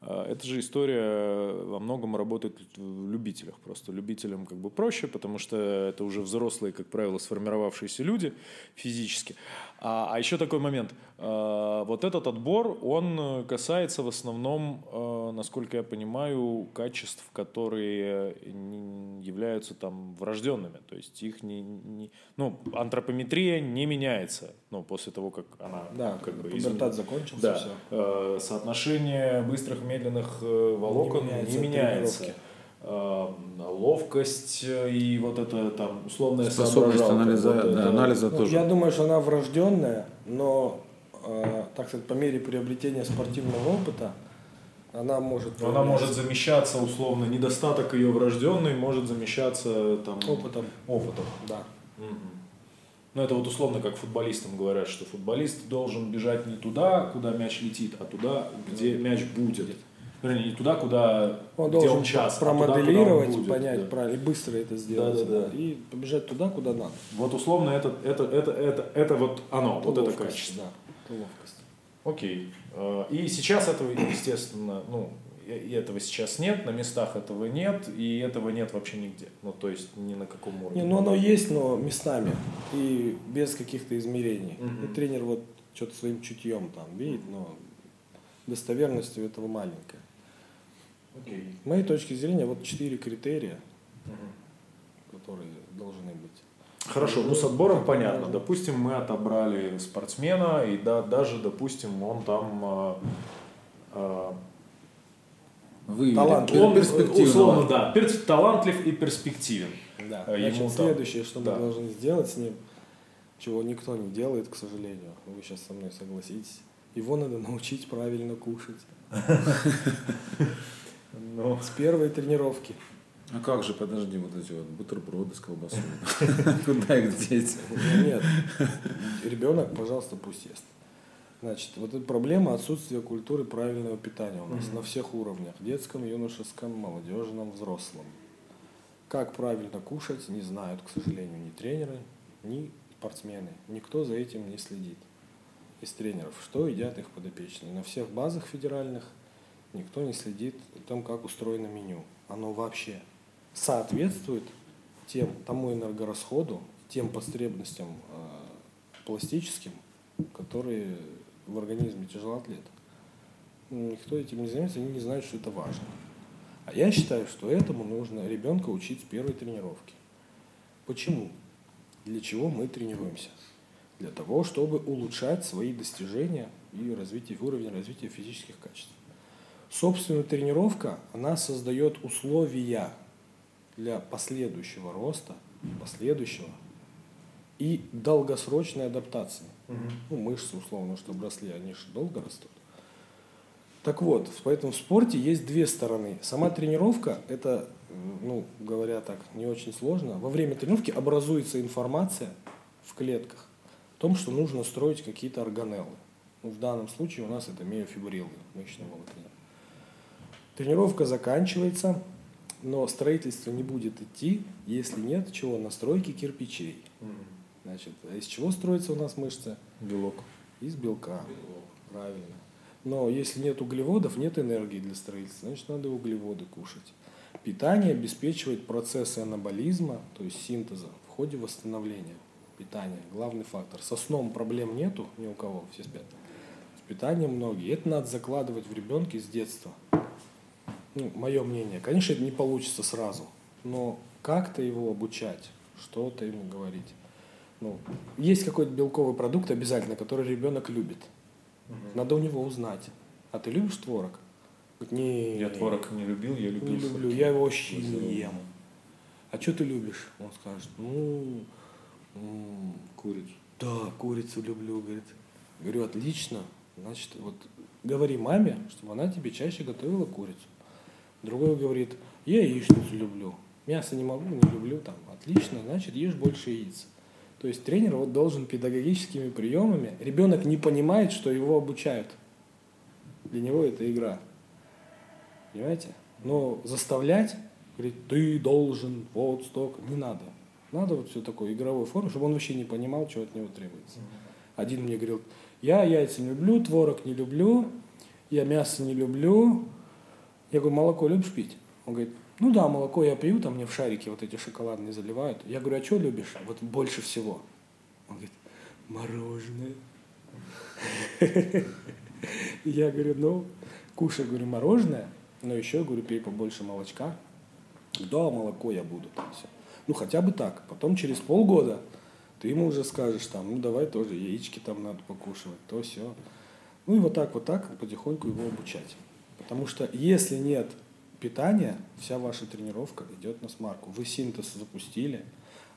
Э, эта же история во многом работает в любителях. Просто любителям как бы проще, потому что это уже взрослые, как правило, сформировавшиеся люди физически. А, а еще такой момент. А, вот этот отбор, он касается в основном, а, насколько я понимаю, качеств, которые являются там врожденными. То есть их не, не ну, антропометрия не меняется, ну, после того, как она да, как бы измен... закончился, да. все. Соотношение быстрых медленных э, волокон не меняется. Не меняется ловкость и вот это там условная способность анализа, вот это, да, анализа ну, тоже. Я думаю, что она врожденная, но э, так сказать, по мере приобретения спортивного опыта она может она может замещаться условно недостаток ее врожденный может замещаться там опытом опытом да угу. Ну это вот условно как футболистам говорят что футболист должен бежать не туда куда мяч летит а туда где мяч будет вернее, не туда, куда он где должен он час, промоделировать, а туда, будет, понять да. правильно, и быстро это сделать, да, да, да. и побежать туда, куда надо. Вот условно это, это, это, это, это вот оно, это вот это качество. Да, ловкость. Окей. Э, и сейчас этого, естественно, ну, и этого сейчас нет, на местах этого нет, и этого нет вообще нигде. Ну, то есть ни на каком уровне. Не, ну оно есть, но местами и без каких-то измерений. Угу. И тренер вот что-то своим чутьем там видит, но достоверностью этого маленькая. Okay. С моей точки зрения, вот четыре критерия, угу. которые должны быть. Хорошо, ну с отбором понятно. Допустим, мы отобрали спортсмена, и да, даже, допустим, он там э, э, вы талантлив, он, условно, да, пер, талантлив и перспективен. Да. Э, Ему Значит, следующее, что да. мы должны сделать с ним, чего никто не делает, к сожалению, вы сейчас со мной согласитесь, его надо научить правильно кушать. Но... С первой тренировки. А как же, подожди, вот эти вот бутерброды с колбасой. Куда их деть? Нет. Ребенок, пожалуйста, пусть ест. Значит, вот эта проблема отсутствия культуры правильного питания у нас на всех уровнях. Детском, юношеском, молодежном, взрослом. Как правильно кушать, не знают, к сожалению, ни тренеры, ни спортсмены. Никто за этим не следит из тренеров. Что едят их подопечные. На всех базах федеральных – никто не следит о том, как устроено меню. Оно вообще соответствует тем, тому энергорасходу, тем потребностям э, пластическим, которые в организме тяжелоатлета. Никто этим не занимается, они не знают, что это важно. А я считаю, что этому нужно ребенка учить с первой тренировки. Почему? Для чего мы тренируемся? Для того, чтобы улучшать свои достижения и развитие, уровень развития физических качеств. Собственно, тренировка, она создает условия для последующего роста, последующего и долгосрочной адаптации. Угу. Ну, мышцы, условно, чтобы росли, они же долго растут. Так вот, поэтому в спорте есть две стороны. Сама тренировка, это, ну, говоря так, не очень сложно. Во время тренировки образуется информация в клетках о том, что нужно строить какие-то органеллы. Ну, в данном случае у нас это миофибрилы мышечного волокна. Тренировка заканчивается, но строительство не будет идти, если нет чего? Настройки кирпичей. Значит, а из чего строится у нас мышца? Белок. Из белка. Белок. Правильно. Но если нет углеводов, нет энергии для строительства, значит надо углеводы кушать. Питание обеспечивает процессы анаболизма, то есть синтеза, в ходе восстановления. Питание – главный фактор. Со сном проблем нету ни у кого, все спят. С питанием многие. Это надо закладывать в ребенка с детства. Ну, мое мнение. Конечно, это не получится сразу, но как-то его обучать, что-то ему говорить. Ну, есть какой-то белковый продукт обязательно, который ребенок любит – Угу. Надо у него узнать. А ты любишь творог? Не, я творог не любил, я любил. Не люблю, я его вообще не ем. А что ты любишь? Он скажет, ну, курицу. Да, курицу люблю, говорит. Говорю, отлично. Значит, вот говори маме, чтобы она тебе чаще готовила курицу. Другой говорит, я яичницу люблю. Мясо не могу, не люблю там. Отлично, значит, ешь больше яиц. То есть тренер вот должен педагогическими приемами, ребенок не понимает, что его обучают. Для него это игра. Понимаете? Но заставлять, говорит, ты должен, вот столько, не надо. Надо вот все такое, игровой формы, чтобы он вообще не понимал, что от него требуется. Один мне говорил, я яйца не люблю, творог не люблю, я мясо не люблю. Я говорю, молоко любишь пить? Он говорит, ну да, молоко я пью, там мне в шарики вот эти шоколадные заливают. Я говорю, а что любишь? Вот больше всего. Он говорит, мороженое. Я говорю, ну, кушай, говорю, мороженое, но еще, говорю, пей побольше молочка. Да, молоко я буду. Там все. Ну, хотя бы так. Потом через полгода ты ему уже скажешь, там, ну, давай тоже яички там надо покушивать, то все. Ну, и вот так, вот так потихоньку его обучать. Потому что если нет питания, вся ваша тренировка идет на смарку. Вы синтез запустили,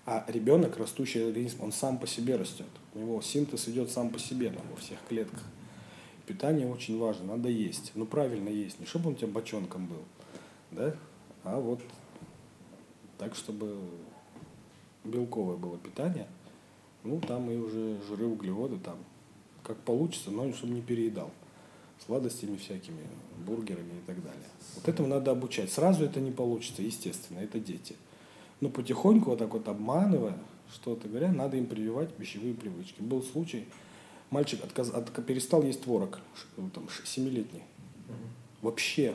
а ребенок, растущий организм, он сам по себе растет. У него синтез идет сам по себе там, во всех клетках. Питание очень важно, надо есть. Ну, правильно есть, не чтобы он у тебя бочонком был, да, а вот так, чтобы белковое было питание. Ну, там и уже жиры, углеводы, там, как получится, но чтобы не переедал сладостями всякими, бургерами и так далее. Вот этому надо обучать. Сразу это не получится, естественно, это дети. Но потихоньку, вот так вот обманывая, что-то говоря, надо им прививать пищевые привычки. Был случай, мальчик отказ, от, перестал есть творог, там, семилетний. Вообще,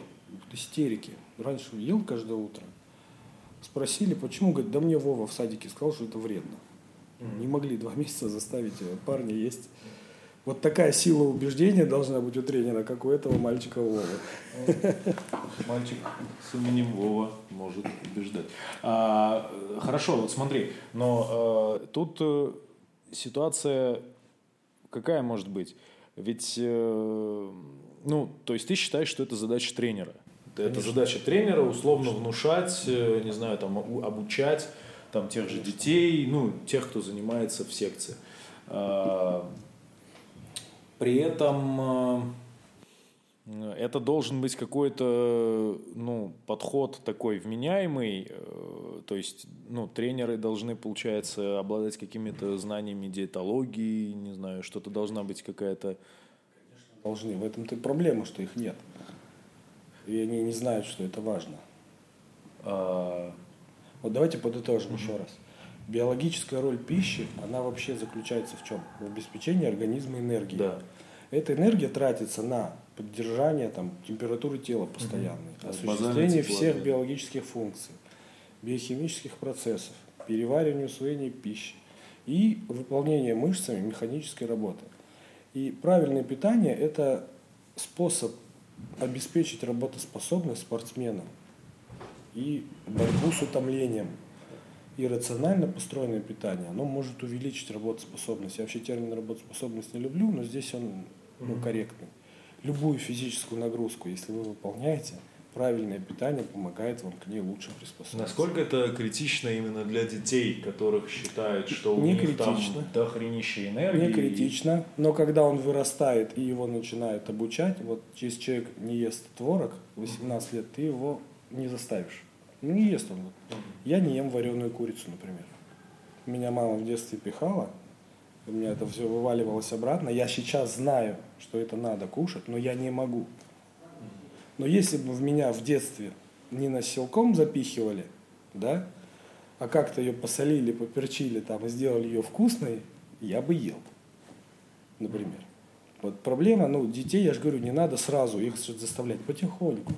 истерики. Раньше ел каждое утро. Спросили, почему, говорит, да мне Вова в садике сказал, что это вредно. Не могли два месяца заставить парня есть вот такая сила убеждения должна быть у тренера, как у этого мальчика Вовы. Мальчик с именем Вова может убеждать. А, хорошо, вот смотри, но а, тут а, ситуация какая может быть? Ведь, а, ну, то есть ты считаешь, что это задача тренера? Конечно. Это задача тренера условно внушать, э, не знаю, там, обучать там, тех же детей, ну, тех, кто занимается в секции. А, при этом э, это должен быть какой-то ну, подход такой вменяемый, э, то есть ну, тренеры должны, получается, обладать какими-то знаниями диетологии, не знаю, что-то должна быть какая-то... Должны. В этом-то проблема, что их нет. И они не знают, что это важно. А... Вот давайте подытожим mm-hmm. еще раз. Биологическая роль пищи, она вообще заключается в чем? В обеспечении организма энергией. Да. Эта энергия тратится на поддержание там, температуры тела постоянной, угу. осуществление всех биологических функций. биохимических процессов, переваривания усвоения пищи и выполнения мышцами механической работы. И правильное питание – это способ обеспечить работоспособность спортсменам и борьбу с утомлением. И рационально построенное питание, оно может увеличить работоспособность. Я вообще термин работоспособность не люблю, но здесь он ну, корректный. Любую физическую нагрузку, если вы выполняете – правильное питание помогает вам к ней лучше приспособиться. Насколько это критично именно для детей, которых считают, что у не них критично. там дохренище энергии? Не критично, но когда он вырастает и его начинают обучать, вот если человек не ест творог 18 лет, ты его не заставишь. Ну не ест он. Я не ем вареную курицу, например. Меня мама в детстве пихала, у меня это все вываливалось обратно. Я сейчас знаю, что это надо кушать, но я не могу. Но если бы в меня в детстве не на силком запихивали, да, а как-то ее посолили, поперчили там и сделали ее вкусной, я бы ел, например. Вот проблема, ну, детей, я же говорю, не надо сразу их заставлять, потихоньку.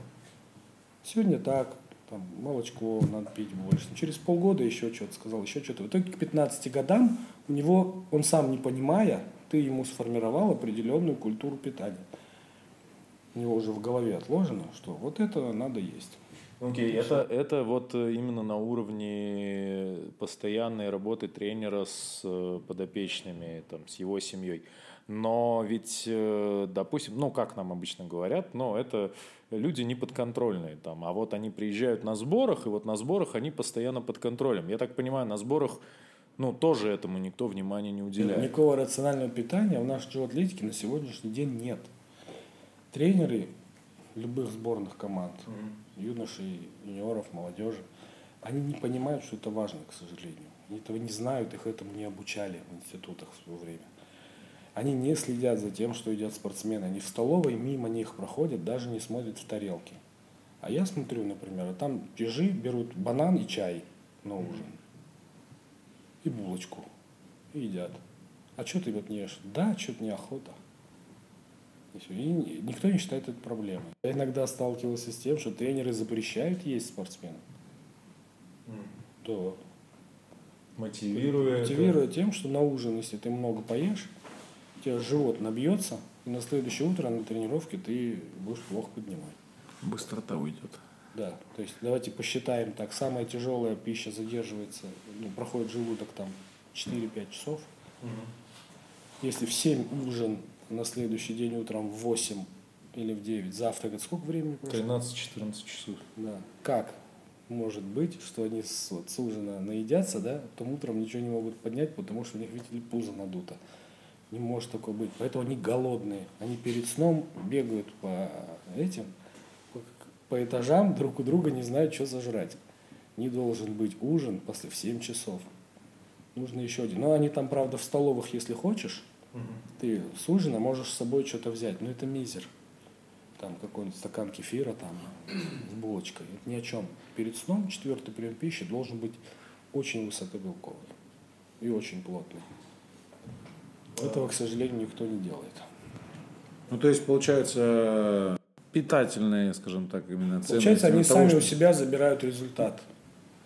Сегодня так, там, молочко надо пить больше. Через полгода еще что-то сказал, еще что-то. В итоге к 15 годам у него, он сам не понимая, ты ему сформировал определенную культуру питания у него уже в голове отложено, что вот это надо есть. Окей, okay, это, это вот э, именно на уровне постоянной работы тренера с э, подопечными, там, с его семьей. Но ведь, э, допустим, ну, как нам обычно говорят, но это люди не подконтрольные там, а вот они приезжают на сборах, и вот на сборах они постоянно под контролем. Я так понимаю, на сборах ну, тоже этому никто внимания не уделяет. Никакого рационального питания в нашей атлетике на сегодняшний день нет тренеры любых сборных команд, mm-hmm. юношей, юниоров, молодежи, они не понимают, что это важно, к сожалению. Они этого не знают, их этому не обучали в институтах в свое время. Они не следят за тем, что едят спортсмены. Они в столовой мимо них проходят, даже не смотрят в тарелки. А я смотрю, например, а там пижи берут банан и чай на ужин. И булочку. И едят. А что ты вот не ешь? Да, что-то неохота. И никто не считает это проблемой. Я иногда сталкивался с тем, что тренеры запрещают есть спортсменам. Mm. Да. Мотивируя. Мотивируя это... тем, что на ужин, если ты много поешь, у тебя живот набьется, и на следующее утро на тренировке ты будешь плохо поднимать. Быстрота уйдет. Да, то есть давайте посчитаем так. Самая тяжелая пища задерживается, ну, проходит желудок там 4-5 часов. Угу. Если в 7 ужин на следующий день утром в 8 или в 9 завтракать, сколько времени прошло? 13-14 часов. Да. Как может быть, что они с, вот, с ужина наедятся, да, потом утром ничего не могут поднять, потому что у них, видите ли, пузо надуто. Не может такое быть. Поэтому они голодные. Они перед сном бегают по этим, по, этажам, друг у друга не знают, что зажрать. Не должен быть ужин после в 7 часов. Нужно еще один. Но они там, правда, в столовых, если хочешь, ты с ужина можешь с собой что-то взять, но это мизер. Там какой-нибудь стакан кефира там с булочкой. Это ни о чем. Перед сном четвертый прием пищи должен быть очень высокобелковый и очень плотный. Этого, к сожалению, никто не делает. Ну, то есть, получается, питательные, скажем так, именно ценности. Получается, они того, сами что... у себя забирают результат.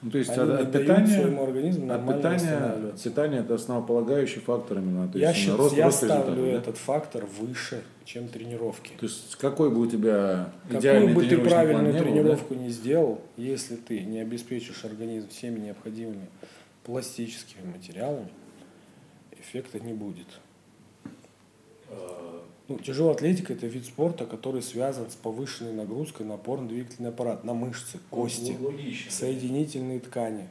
Ну, то есть Они от, питания, своему организму от питания, питание это основополагающий фактор именно. То я есть, рост, я рост ставлю да? этот фактор выше, чем тренировки. То есть какой бы у тебя идеальный Какую бы ты правильную план тренировку да? не сделал, если ты не обеспечишь организм всеми необходимыми пластическими материалами, эффекта не будет. Ну, тяжелая атлетика – это вид спорта, который связан с повышенной нагрузкой на опорно-двигательный аппарат, на мышцы, кости, ну, логично, соединительные ткани.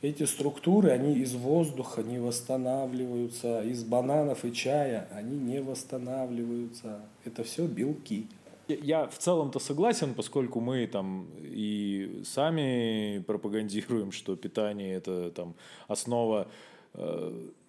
Эти структуры, они из воздуха не восстанавливаются, из бананов и чая они не восстанавливаются. Это все белки. Я в целом-то согласен, поскольку мы там и сами пропагандируем, что питание это там основа Э,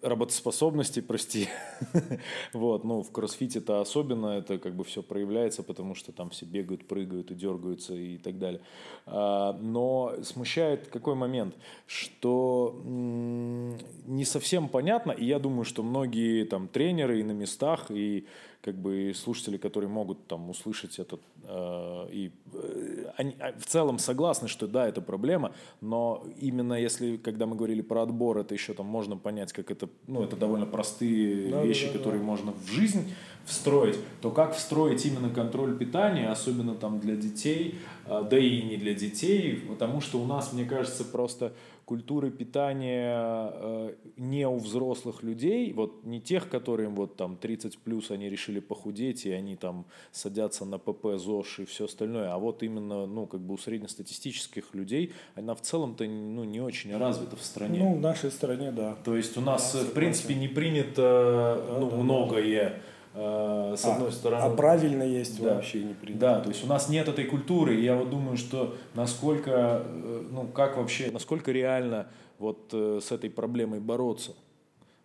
работоспособности, прости. вот, ну, в кроссфите это особенно, это как бы все проявляется, потому что там все бегают, прыгают и дергаются и так далее. А, но смущает какой момент, что не совсем понятно, и я думаю, что многие там тренеры и на местах, и как бы слушатели, которые могут там услышать это, э, и э, они а, в целом согласны, что да, это проблема, но именно если, когда мы говорили про отбор, это еще там можно понять, как это, ну, это довольно простые да, вещи, да, да, которые да. можно в жизнь встроить, то как встроить именно контроль питания, особенно там для детей, а, да и не для детей, потому что у нас, мне кажется, просто культуры питания э, не у взрослых людей, вот не тех, которым вот там 30 плюс они решили похудеть, и они там садятся на ПП, ЗОЖ и все остальное, а вот именно, ну, как бы у среднестатистических людей она в целом-то, ну, не очень развита в стране. Ну, в нашей стране, да. То есть у нас, да, в принципе, не принято, да, ну, да, многое. Да Э, с а, одной стороны. А правильно есть да, вообще не принято. Да, то есть у нас нет этой культуры, и я вот думаю, что насколько, э, ну как вообще, насколько реально вот э, с этой проблемой бороться.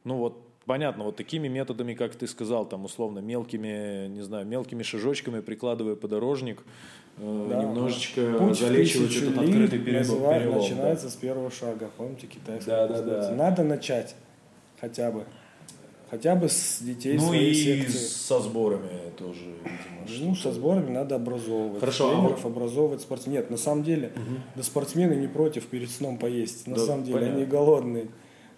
Ну вот понятно, вот такими методами, как ты сказал, там условно мелкими, не знаю, мелкими шажочками прикладывая подорожник, да, немножечко Путь залечивать этот открытый перелом. Начинается да. с первого шага, помните китайская да, да, да. Надо начать хотя бы. Хотя бы с детей Ну и секции. со сборами тоже, видимо. Ну, со сборами надо образовывать. Хорошо. А Тренеров, а образовывать спортсменов. Нет, на самом деле, угу. да спортсмены не против перед сном поесть. На да, самом деле, понятно. они голодные.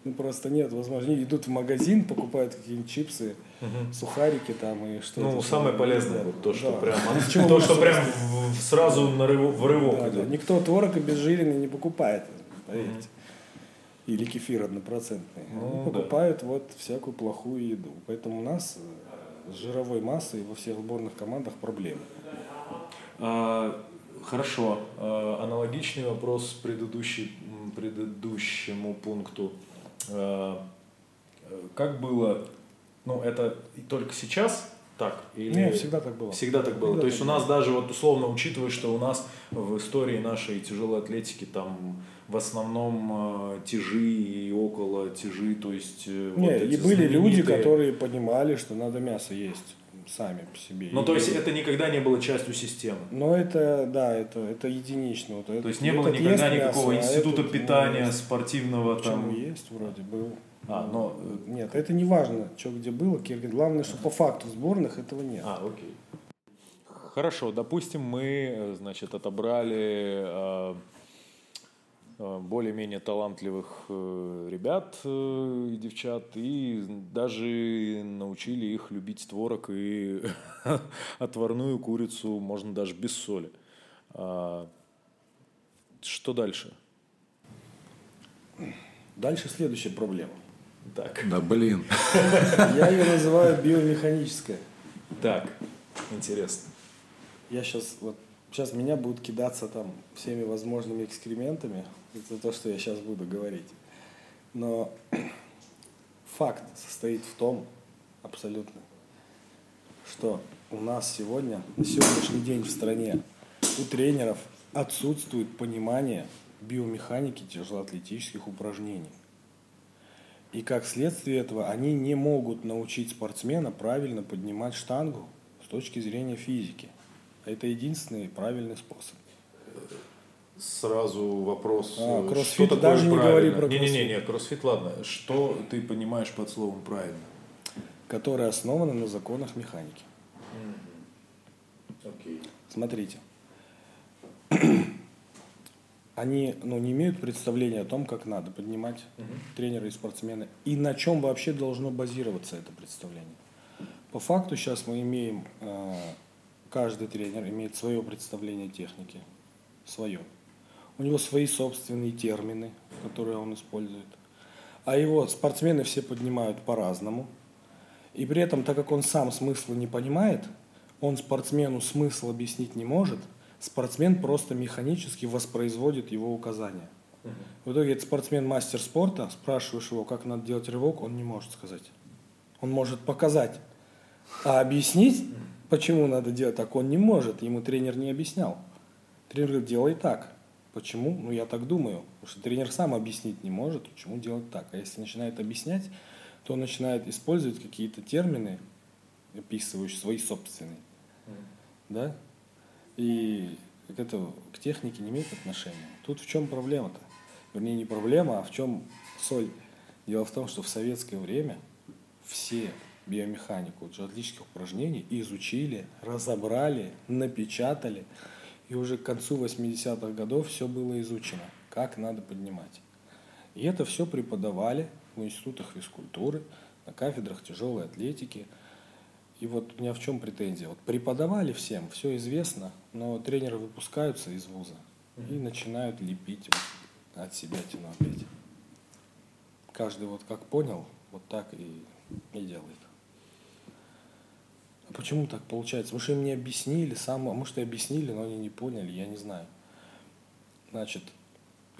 Ну, просто нет возможности. Они идут в магазин, покупают какие-нибудь чипсы, угу. сухарики там и что-то. Ну, самое полезное, да. вот то, что да. прям, то, что прям сразу в рывок идет. Никто творог обезжиренный не покупает, поверьте. Угу или кефир однопроцентный. Ну, Они покупают да. вот всякую плохую еду. Поэтому у нас с жировой массой во всех сборных командах проблемы. А, хорошо. А, аналогичный вопрос предыдущий, предыдущему пункту. А, как было, ну это только сейчас так? Или... Нет, всегда так было. Всегда так было. Всегда То есть у нас было. даже вот условно учитывая, что у нас в истории нашей тяжелой атлетики там в основном э, тяжи и около тяжи, то есть... Э, Нет, вот и были люди, которые понимали, что надо мясо есть сами по себе. Ну, то есть это никогда не было частью системы? Ну, это, да, это, это единично. Вот то это, есть не было никогда никакого мясо, а института а питания, ну, спортивного там? есть вроде, был. А, но... Нет, это не важно, что где было. Главное, что по факту сборных этого нет. А, окей. Хорошо, допустим, мы, э, значит, отобрали Э, более-менее талантливых э, ребят э, и девчат и даже научили их любить творог и отварную курицу можно даже без соли. А, что дальше? Дальше следующая проблема. Так. Да блин. Я ее называю биомеханическая. Так, интересно. Я сейчас вот сейчас меня будут кидаться там всеми возможными экскрементами, это то, что я сейчас буду говорить. Но факт состоит в том, абсолютно, что у нас сегодня, на сегодняшний день в стране, у тренеров отсутствует понимание биомеханики тяжелоатлетических упражнений. И как следствие этого они не могут научить спортсмена правильно поднимать штангу с точки зрения физики. Это единственный правильный способ сразу вопрос. А, кроссфит что даже не говори про кроссфит. Не-не-не, кроссфит, ладно. Что ты понимаешь под словом правильно? Которое основано на законах механики. Okay. Смотрите. Они ну, не имеют представления о том, как надо поднимать uh-huh. тренеры и спортсмены, и на чем вообще должно базироваться это представление. По факту сейчас мы имеем, э, каждый тренер имеет свое представление техники, свое. У него свои собственные термины, которые он использует. А его спортсмены все поднимают по-разному. И при этом, так как он сам смысла не понимает, он спортсмену смысл объяснить не может, спортсмен просто механически воспроизводит его указания. В итоге этот спортсмен мастер спорта, спрашиваешь его, как надо делать рывок, он не может сказать. Он может показать, а объяснить, почему надо делать так, он не может, ему тренер не объяснял. Тренер говорит, делай так. Почему? Ну, я так думаю. Потому что тренер сам объяснить не может, почему делать так. А если начинает объяснять, то он начинает использовать какие-то термины, описывающие свои собственные. Mm. Да? И к это к технике не имеет отношения. Тут в чем проблема-то? Вернее, не проблема, а в чем соль. Дело в том, что в советское время все биомеханику атлетических упражнений изучили, разобрали, напечатали – И уже к концу 80-х годов все было изучено, как надо поднимать. И это все преподавали в институтах физкультуры, на кафедрах тяжелой атлетики. И вот у меня в чем претензия? Вот преподавали всем, все известно, но тренеры выпускаются из вуза и начинают лепить вот от себя тяну опять. Каждый вот как понял, вот так и, и делает. Почему так получается? Может, им не объяснили, сам, а может, и объяснили, но они не поняли, я не знаю. Значит,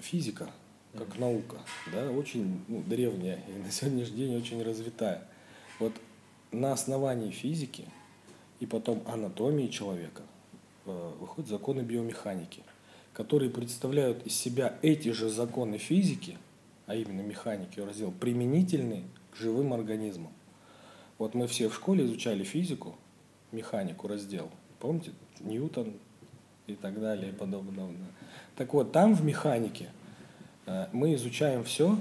физика – как наука, да, очень ну, древняя и на сегодняшний день очень развитая. Вот на основании физики и потом анатомии человека э, выходят законы биомеханики, которые представляют из себя эти же законы физики, а именно механики раздел, применительны к живым организмам. Вот мы все в школе изучали физику, механику раздел. Помните, Ньютон и так далее и подобное. Так вот, там в механике Э, мы изучаем все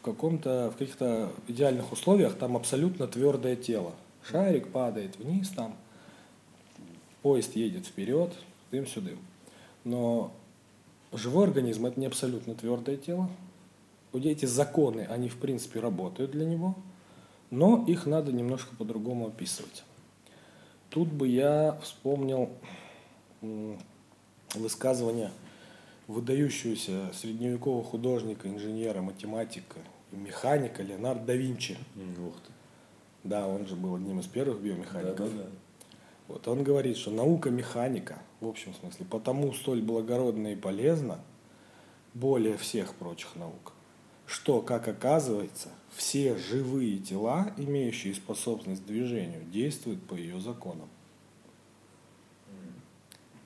в каком-то, в каких-то идеальных условиях, там абсолютно твердое тело. Шарик падает вниз, там поезд едет вперед, дым-сюдым. Но живой организм – это не абсолютно твердое тело. Вот эти законы, они в принципе работают для него, но их надо немножко по-другому описывать. Тут бы я вспомнил высказывание – выдающегося средневекового художника, инженера, математика и механика Леонардо да Винчи. Ух ты. Да, он же был одним из первых биомехаников. Да, да, да. Вот он говорит, что наука механика, в общем смысле, потому столь благородна и полезна, более всех прочих наук, что, как оказывается, все живые тела, имеющие способность к движению, действуют по ее законам.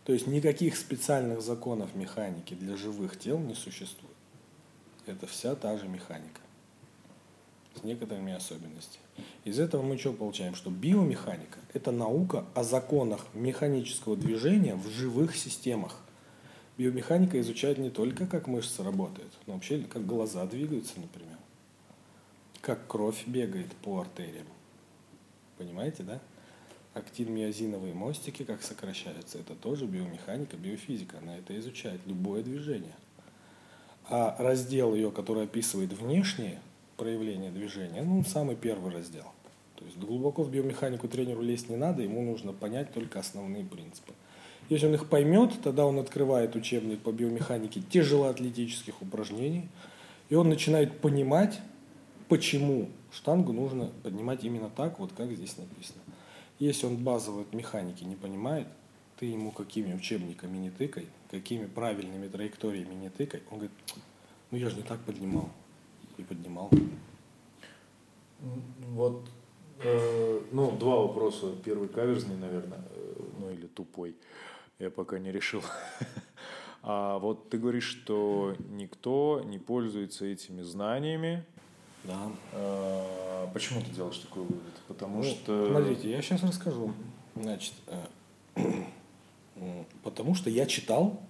То есть никаких специальных законов механики для живых тел не существует. Это вся та же механика с некоторыми особенностями. Из этого мы что получаем? Что биомеханика – это наука о законах механического движения в живых системах. Биомеханика изучает не только, как мышцы работают, но вообще, как глаза двигаются, например. Как кровь бегает по артериям. Понимаете, да? актин-миозиновые мостики, как сокращаются, это тоже биомеханика, биофизика. Она это изучает, любое движение. А раздел ее, который описывает внешние проявления движения, ну, самый первый раздел. То есть глубоко в биомеханику тренеру лезть не надо, ему нужно понять только основные принципы. Если он их поймет, тогда он открывает учебник по биомеханике тяжелоатлетических упражнений, и он начинает понимать, почему штангу нужно поднимать именно так, вот как здесь написано. Если он базовые механики не понимает, ты ему какими учебниками не тыкай, какими правильными траекториями не тыкай, он говорит, ну я же не так поднимал. И поднимал. Вот, э, ну, два вопроса. Первый каверзный, наверное, э, ну или тупой. Я пока не решил. А вот ты говоришь, что никто не пользуется этими знаниями, да. А, почему ты делаешь такой вывод? Потому ну, что... Смотрите, я сейчас расскажу. Значит, э, потому что я читал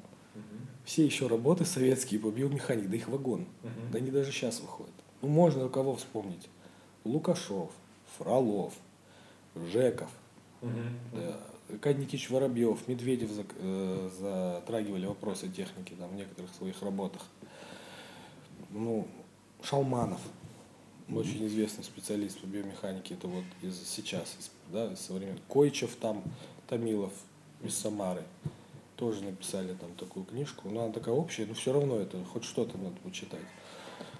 все еще работы советские по биомеханике, да их вагон. Да они даже сейчас выходят. Ну, можно у кого вспомнить. Лукашов, Фролов, Жеков, да, Аркадий Никитич Воробьев, Медведев э, затрагивали вопросы техники там, в некоторых своих работах. Ну, Шалманов – очень известный специалист по биомеханике, это вот из сейчас, из, да, из современных. Койчев там, Томилов из Самары тоже написали там такую книжку. Но она такая общая, но все равно это хоть что-то надо почитать.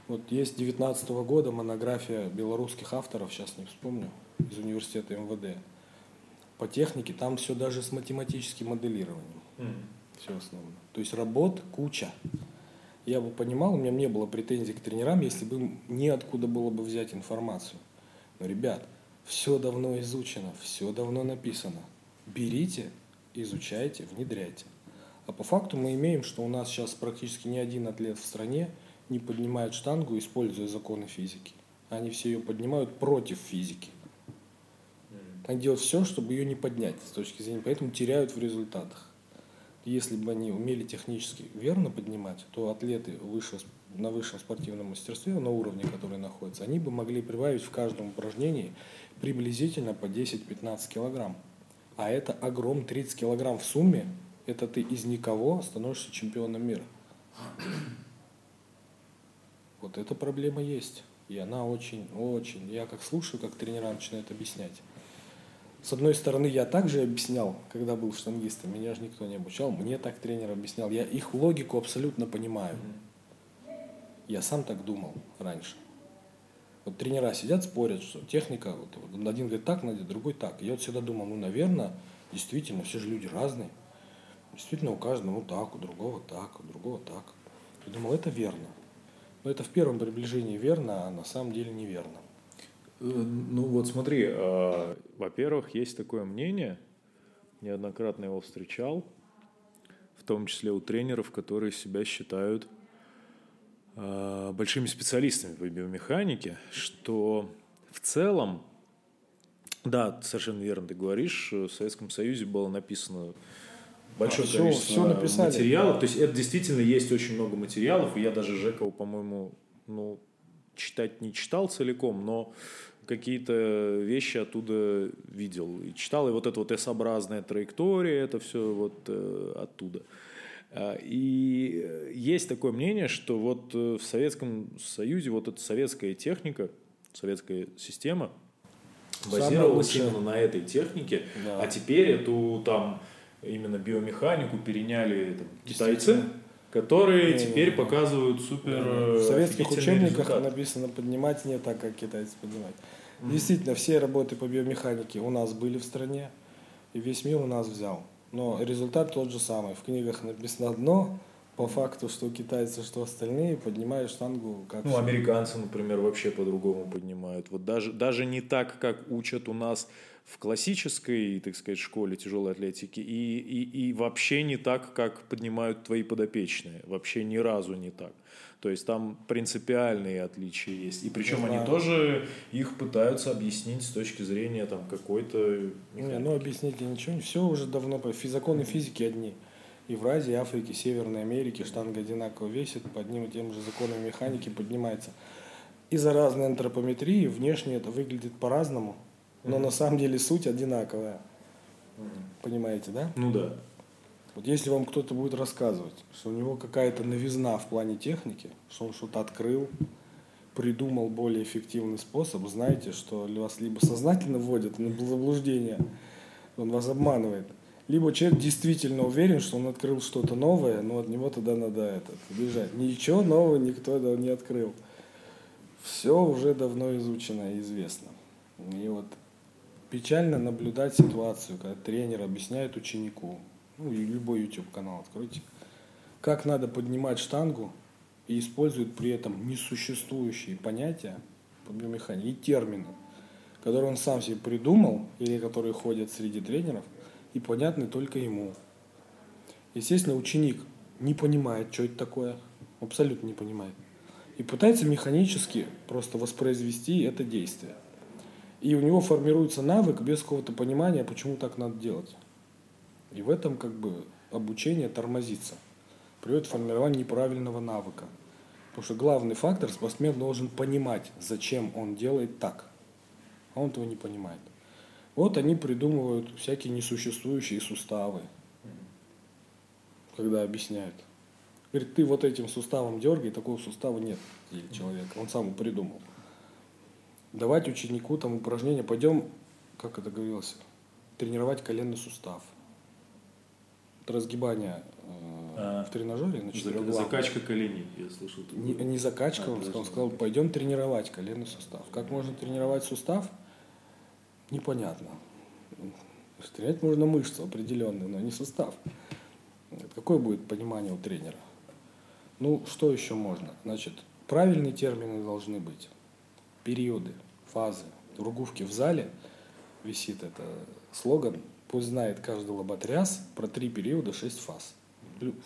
Вот есть 19 -го года монография белорусских авторов, сейчас не вспомню, из университета МВД. По технике там все даже с математическим моделированием. Mm. Все основно. То есть работ куча я бы понимал, у меня не было претензий к тренерам, если бы неоткуда было бы взять информацию. Но, ребят, все давно изучено, все давно написано. Берите, изучайте, внедряйте. А по факту мы имеем, что у нас сейчас практически ни один атлет в стране не поднимает штангу, используя законы физики. Они все ее поднимают против физики. Они делают все, чтобы ее не поднять с точки зрения, поэтому теряют в результатах если бы они умели технически верно поднимать, то атлеты выше, на высшем спортивном мастерстве, на уровне, который находится, они бы могли прибавить в каждом упражнении приблизительно по 10-15 килограмм. А это огром 30 килограмм в сумме это ты из никого становишься чемпионом мира. Вот эта проблема есть. И она очень, очень, я как слушаю, как тренера начинают объяснять. С одной стороны, я также объяснял, когда был штангистом, меня же никто не обучал, мне так тренер объяснял. Я их логику абсолютно понимаю. Я сам так думал раньше. Вот тренера сидят, спорят, что техника, вот, вот один говорит так, надо, другой так. Я вот всегда думал, ну, наверное, действительно, все же люди разные. Действительно, у каждого так, у другого так, у другого так. Я думал, это верно. Но это в первом приближении верно, а на самом деле неверно. Э, ну вот смотри, э, во-первых, есть такое мнение, неоднократно его встречал, в том числе у тренеров, которые себя считают э, большими специалистами по биомеханике, что в целом, да, совершенно верно ты говоришь, в Советском Союзе было написано большое а, количество все, написали, материалов. Да. То есть это действительно есть очень много материалов, и я даже Жекова, по-моему, ну, читать не читал целиком, но какие-то вещи оттуда видел. И читал, и вот эта вот S-образная траектория, это все вот э, оттуда. А, и есть такое мнение, что вот э, в Советском Союзе вот эта советская техника, советская система базировалась именно на этой технике, да. а теперь эту там именно биомеханику переняли там, китайцы, которые теперь показывают супер В советских учебниках результат. написано поднимать не так, как китайцы поднимают. Mm-hmm. Действительно, все работы по биомеханике у нас были в стране, и весь мир у нас взял. Но результат тот же самый. В книгах написано одно, по факту, что китайцы, что остальные, поднимают штангу как... Ну, американцы, например, вообще по-другому поднимают. Вот даже, даже не так, как учат у нас в классической, так сказать, школе тяжелой атлетики и, и, и вообще не так, как поднимают твои подопечные. Вообще ни разу не так. То есть там принципиальные отличия есть. И причем они тоже их пытаются объяснить с точки зрения там какой-то... Не, ну объяснить ничего, все уже давно, законы физики одни. И в Азии, Африке, Северной Америке штанга одинаково весит, под одним и тем же законом механики поднимается. Из-за разной антропометрии внешне это выглядит по-разному, но на самом деле суть одинаковая. Понимаете, да? Ну да. Вот если вам кто-то будет рассказывать, что у него какая-то новизна в плане техники, что он что-то открыл, придумал более эффективный способ, знаете, что вас либо сознательно вводят на заблуждение, он вас обманывает, либо человек действительно уверен, что он открыл что-то новое, но от него тогда надо это, бежать. Ничего нового никто не открыл. Все уже давно изучено и известно. И вот печально наблюдать ситуацию, когда тренер объясняет ученику, ну, любой YouTube канал откройте, как надо поднимать штангу и использует при этом несуществующие понятия по биомеханике и термины, которые он сам себе придумал или которые ходят среди тренеров и понятны только ему. Естественно, ученик не понимает, что это такое, абсолютно не понимает. И пытается механически просто воспроизвести это действие. И у него формируется навык без какого-то понимания, почему так надо делать. И в этом как бы обучение тормозится. Приводит к формированию неправильного навыка. Потому что главный фактор спортсмен должен понимать, зачем он делает так. А он этого не понимает. Вот они придумывают всякие несуществующие суставы, когда объясняют. Говорит, ты вот этим суставом дергай, такого сустава нет человека. Он сам придумал давать ученику там упражнения, пойдем, как это говорилось, тренировать коленный сустав. Это разгибание э, а, в тренажере на четырех Закачка коленей, я слышал. Не, не закачка, а, он, сказал, он сказал, пойдем тренировать коленный сустав. Как можно тренировать сустав? Непонятно. Тренировать можно мышцу определенную, но не сустав. Какое будет понимание у тренера? Ну, что еще можно? Значит, правильные термины должны быть периоды, фазы. В Ругувке в зале висит это слоган «Пусть знает каждый лоботряс про три периода, шесть фаз».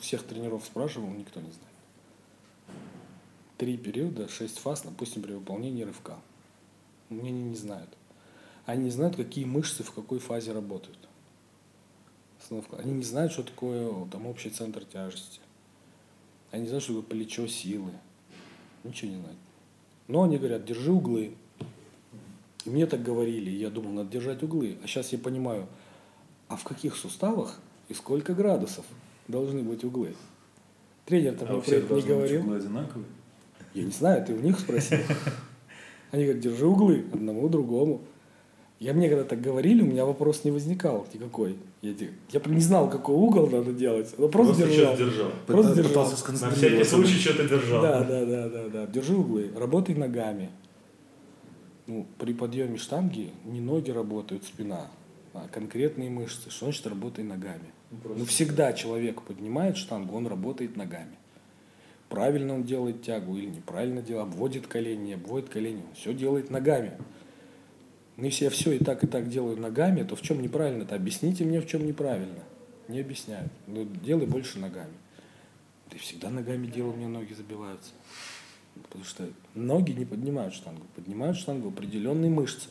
Всех тренеров спрашивал, никто не знает. Три периода, шесть фаз, допустим, при выполнении рывка. Они не знают. Они не знают, какие мышцы в какой фазе работают. Они не знают, что такое там, общий центр тяжести. Они не знают, что такое плечо силы. Ничего не знают. Но они говорят, держи углы. мне так говорили, я думал, надо держать углы. А сейчас я понимаю, а в каких суставах и сколько градусов должны быть углы. Тренер-то А мне у про всех это не говорил. углы одинаковые? Я не знаю, ты у них спросил. Они говорят, держи углы одному, другому. Я мне когда так говорили, у меня вопрос не возникал никакой. Я, я прям не знал, какой угол надо делать. Я просто, держал. что-то держал. Просто Пыта- держал. Пытался На всякий случай что-то держал. Да, да, да, да, да. Держи углы, работай ногами. Ну, при подъеме штанги не ноги работают, спина, а конкретные мышцы. Что значит работай ногами? Ну, всегда человек поднимает штангу, он работает ногами. Правильно он делает тягу или неправильно делает, обводит колени, не обводит колени. Он все делает ногами. Ну, если я все и так, и так делаю ногами, то в чем неправильно-то? Объясните мне, в чем неправильно. Не объясняют. Ну, делай больше ногами. Ты всегда ногами делал, у меня ноги забиваются. Потому что ноги не поднимают штангу. Поднимают штангу определенные мышцы.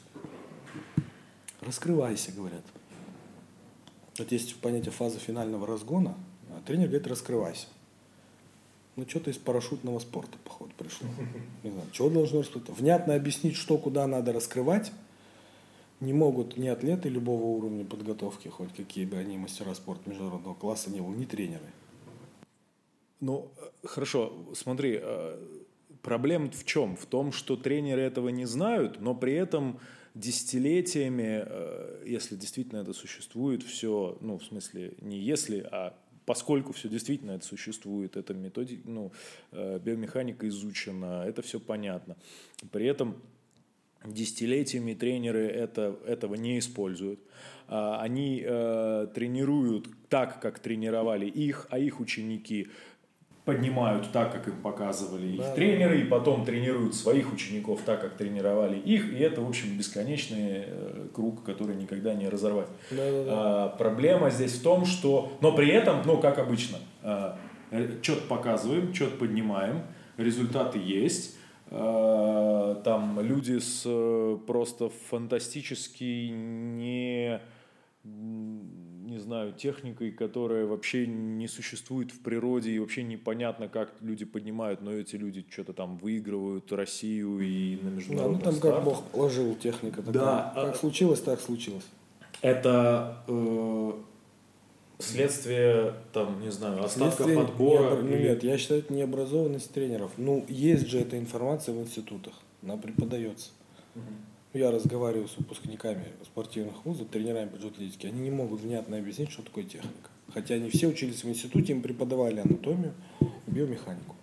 Раскрывайся, говорят. Вот есть понятие фазы финального разгона, а тренер говорит, раскрывайся. Ну, что-то из парашютного спорта, походу, пришло. Не знаю, чего должно раскрыться. Внятно объяснить, что, куда надо раскрывать, не могут ни атлеты любого уровня подготовки, хоть какие бы они мастера спорта международного класса не были, ни тренеры. Ну, э, хорошо, смотри, э, проблема в чем? В том, что тренеры этого не знают, но при этом десятилетиями, э, если действительно это существует, все, ну, в смысле, не если, а поскольку все действительно это существует, эта методика, ну, э, биомеханика изучена, это все понятно. При этом десятилетиями тренеры это, этого не используют. А, Они э, тренируют так, как тренировали их, а их ученики поднимают так, как им показывали их Да. тренеры, и потом тренируют своих учеников так, как тренировали их, и это, в общем, бесконечный э, круг, который никогда не разорвать. Да-да-да. А, проблема здесь в том, что, но при этом, ну, как обычно, что-то показываем, что-то поднимаем, результаты есть, А, там люди с э, просто фантастически не не знаю, техникой, которая вообще не существует в природе и вообще непонятно, как люди поднимают, но эти люди что-то там выигрывают Россию и на Да, международных ну там как стартах. Бог положил техника такая. Да, Как а- случилось, так случилось. Это э, следствие, там, не знаю, остатков Следствие отбора. необра- ну, или- Нет, я считаю, это необразованность тренеров. Ну, есть же эта информация в институтах, она преподается. Ну, Я разговариваю с выпускниками спортивных вузов, тренерами по атлетике, они не могут внятно объяснить, что такое техника. Хотя они все учились в институте, им преподавали анатомию биомеханику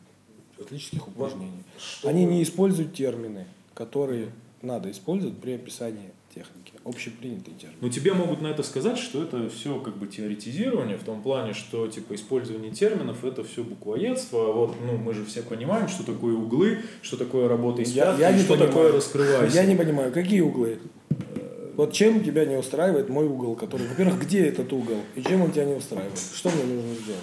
атлетических упражнений. Они не используют термины, которые надо использовать при описании техники, общепринятые термины. Ну, тебе могут на это сказать, что это все как бы теоретизирование, в том плане, что типа использование терминов это все буквоедство. Вот, ну, мы же все понимаем, что такое углы, что такое работа из Я, я не что понимаю. такое раскрывайся. Я не понимаю, какие углы? Вот чем тебя не устраивает мой угол, который, во-первых, где этот угол и чем он тебя не устраивает? Что мне нужно сделать?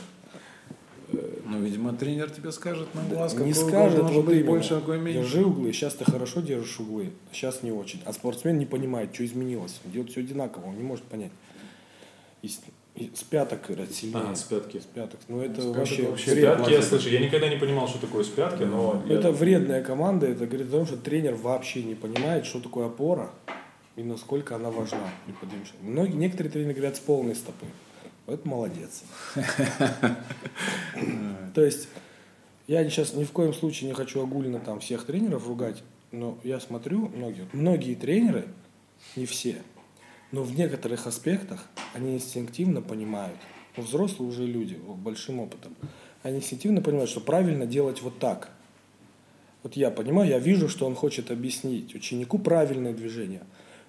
Ну, видимо, тренер тебе скажет на глаз, не скажет, вот быть именно. больше, а какой меньше. Держи углы. Сейчас ты хорошо держишь углы, сейчас не очень. А спортсмен не понимает, что изменилось. Он делает все одинаково, он не может понять. И с, и с пяток сильнее. А, с пятки. С пяток. Ну это С вообще, вообще С пятки я слышу. Я никогда не понимал, что такое с пятки, но я- Это вредная команда, это говорит о том, что тренер вообще не понимает, что такое опора и насколько она важна при. Многие, некоторые тренеры говорят с полной стопы. Это молодец. То есть я сейчас ни в коем случае не хочу огульно там всех тренеров ругать, но я смотрю, многие, многие тренеры, не все, но в некоторых аспектах они инстинктивно понимают, ну, взрослые уже люди, большим опытом, они инстинктивно понимают, что правильно делать вот так. Вот я понимаю, я вижу, что он хочет объяснить ученику правильное движение,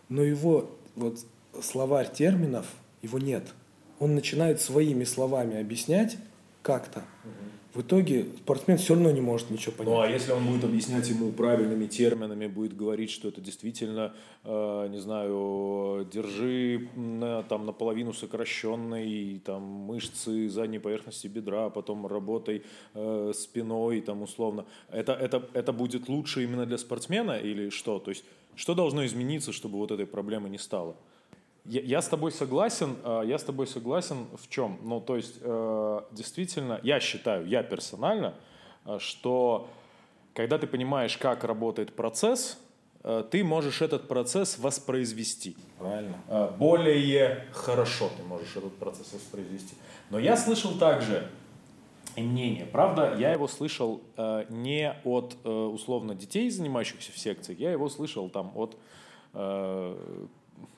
но его вот словарь терминов, его нет. Он начинает своими словами объяснять как-то. В итоге спортсмен все равно не может ничего понять. Ну, а если он будет объяснять ему правильными терминами, будет говорить, что это действительно, э, не знаю, держи на, там наполовину сокращенной там мышцы задней поверхности бедра, а потом работай э, спиной, там условно. Это, это, это будет лучше именно для спортсмена или что? То есть, что должно измениться, чтобы вот этой проблемы не стало? Я, я с тобой согласен, э, я с тобой согласен в чем? Ну, то есть, э, действительно, я считаю, я персонально, э, что когда ты понимаешь, как работает процесс, э, ты можешь этот процесс воспроизвести. Правильно. Более хорошо ты можешь этот процесс воспроизвести. Но я слышал также мнение. Правда, я его слышал не от условно детей, занимающихся в секциях, я его слышал там от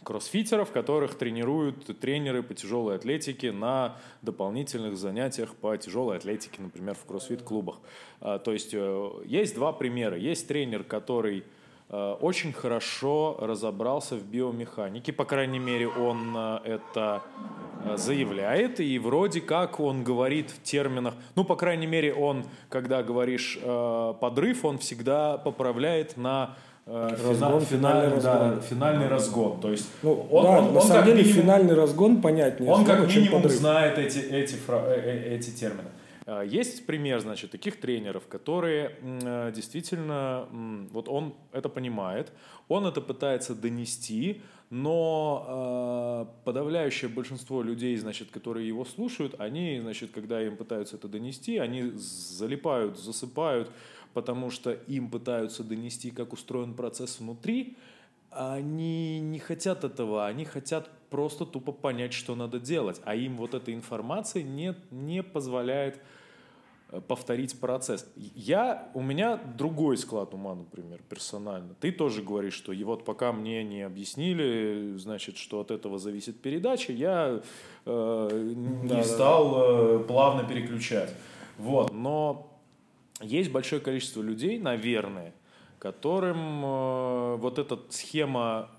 кроссфитеров, которых тренируют тренеры по тяжелой атлетике на дополнительных занятиях по тяжелой атлетике, например, в кроссфит-клубах. Э, то есть э, есть два примера. Есть тренер, который э, очень хорошо разобрался в биомеханике, по крайней мере, он э, это заявляет, и вроде как он говорит в терминах, ну, по крайней мере, он, когда говоришь подрыв, он всегда поправляет на э, разгон, финальный, разгон. Да, финальный разгон. То есть ну, он, да, он, на он самом деле минимум, финальный разгон понятнее. Он как минимум подрыв. знает эти, эти, э, эти термины. Есть пример, значит, таких тренеров, которые действительно, вот он это понимает, он это пытается донести, но э, подавляющее большинство людей, значит, которые его слушают, они, значит, когда им пытаются это донести, они залипают, засыпают, потому что им пытаются донести, как устроен процесс внутри, они не хотят этого, они хотят просто тупо понять, что надо делать, а им вот эта информация не, не позволяет повторить процесс. Я, у меня другой склад ума, например, персонально. Ты тоже говоришь, что и вот пока мне не объяснили, значит, что от этого зависит передача, я э, не да, стал. Э, плавно переключать. Вот. Но есть большое количество людей, наверное, которым э, вот эта схема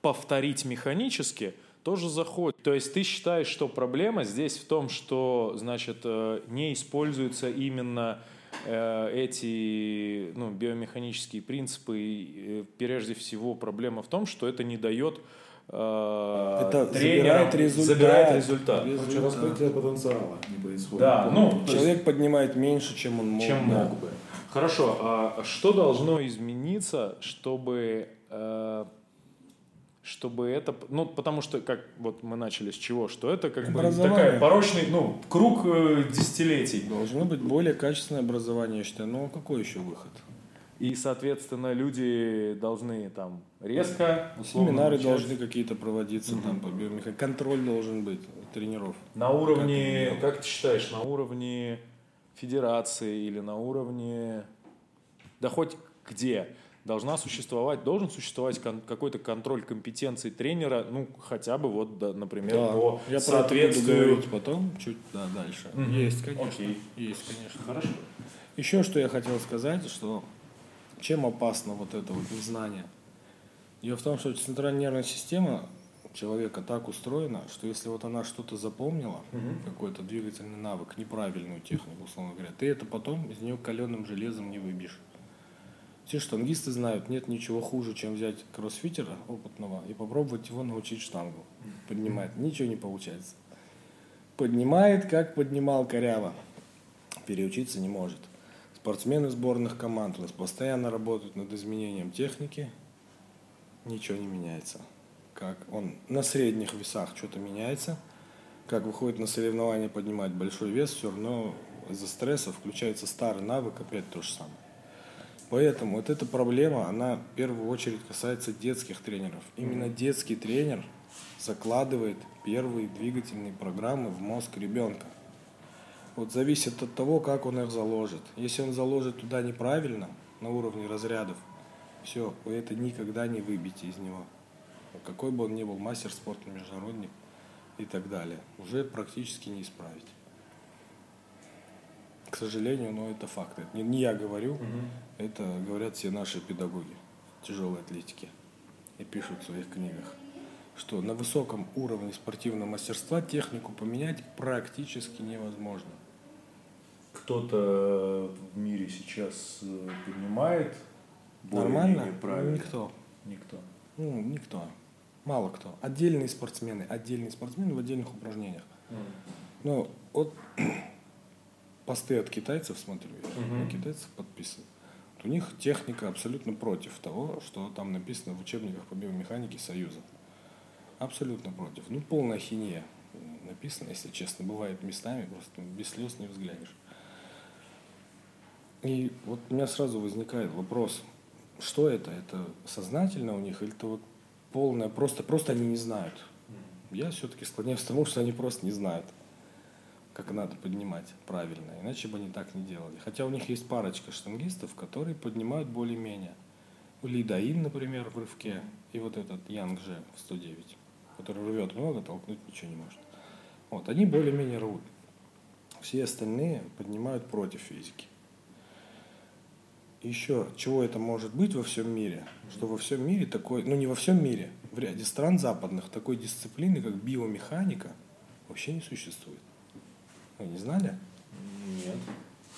повторить механически – тоже заходит. То есть ты считаешь, что проблема здесь в том, что, значит, э, не используются именно э, эти ну, биомеханические принципы. И, прежде всего проблема в том, что это не дает э, это забирает результат. Забирает результат. результат. Раскрытие потенциала не происходит. Да, ну, Человек есть, поднимает меньше, чем он мог. Чем да. мог бы. Хорошо, а что должно измениться, чтобы чтобы это, ну, потому что, как вот мы начали с чего, что это как бы такая порочный, ну, круг э, десятилетий. Должно быть более качественное образование, я считаю. Ну, а какой еще выход? И, соответственно, люди должны там резко, условно, Семинары начать. должны какие-то проводиться, угу. там, по биомеханике. Контроль должен быть тренеров. На уровне, как, как ты считаешь, на уровне федерации или на уровне, да хоть где? должна существовать, должен существовать кон, какой-то контроль компетенции тренера, ну, хотя бы вот, да, например, да, по я соответствию... Про потом, чуть да, дальше. Mm-hmm. Есть, конечно. Окей. Есть, конечно. Хорошо. Еще что я хотел сказать, что чем опасно вот это вот незнание? Дело в том, что центральная нервная система человека так устроена, что если вот она что-то запомнила, mm-hmm. какой-то двигательный навык, неправильную технику, условно говоря, ты это потом из нее каленым железом не выбьешь. Все штангисты знают, нет ничего хуже, чем взять кроссфитера опытного и попробовать его научить штангу. Поднимает. Ничего не получается. Поднимает, как поднимал коряво. Переучиться не может. Спортсмены сборных команд у нас постоянно работают над изменением техники. Ничего не меняется. Как он на средних весах что-то меняется. Как выходит на соревнования поднимать большой вес, все равно из-за стресса включается старый навык, опять то же самое. Поэтому вот эта проблема, она в первую очередь касается детских тренеров. Именно детский тренер закладывает первые двигательные программы в мозг ребенка. Вот зависит от того, как он их заложит. Если он заложит туда неправильно, на уровне разрядов, все, вы это никогда не выбьете из него. Какой бы он ни был мастер спорта, международник и так далее, уже практически не исправить. К сожалению, но это факт. Это не, не я говорю, угу. это говорят все наши педагоги тяжелой атлетики и пишут в своих книгах, что на высоком уровне спортивного мастерства технику поменять практически невозможно. Кто-то в мире сейчас э, понимает Нормально? Правильно? Никто. Никто. Ну, никто. Мало кто. Отдельные спортсмены, отдельные спортсмены в отдельных упражнениях. Mm. Ну, вот посты от китайцев смотрю, я угу. китайцев подписан. Вот у них техника абсолютно против того, что там написано в учебниках по биомеханике Союза. Абсолютно против. Ну, полная хинея написано, если честно. Бывает местами, просто без слез не взглянешь. И вот у меня сразу возникает вопрос, что это? Это сознательно у них или это вот полное, просто, просто они не знают? Я все-таки склоняюсь к тому, что они просто не знают, как надо поднимать правильно, иначе бы они так не делали. Хотя у них есть парочка штангистов, которые поднимают более-менее. Лидаин, например, в рывке, и вот этот Янг Же в 109, который рвет много, толкнуть ничего не может. Вот, они более-менее рвут. Все остальные поднимают против физики. Еще, чего это может быть во всем мире? Что во всем мире такой, ну не во всем мире, в ряде стран западных такой дисциплины, как биомеханика, вообще не существует. Вы не знали? Нет.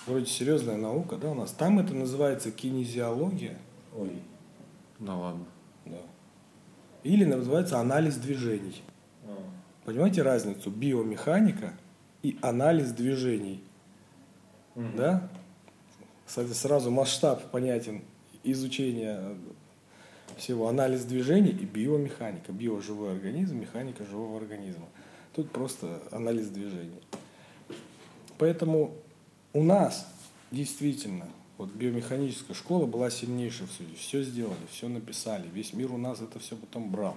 Вроде серьезная наука, да, у нас. Там это называется кинезиология. Ой. Да ладно. Да. Или называется анализ движений. А. Понимаете разницу? Биомеханика и анализ движений. Мгм. Да? Кстати, сразу масштаб понятен изучения всего. Анализ движений и биомеханика. Био – живой организм, механика живого организма. Тут просто анализ движений. Поэтому у нас действительно вот биомеханическая школа была сильнейшая в суде. Все сделали, все написали. Весь мир у нас это все потом брал.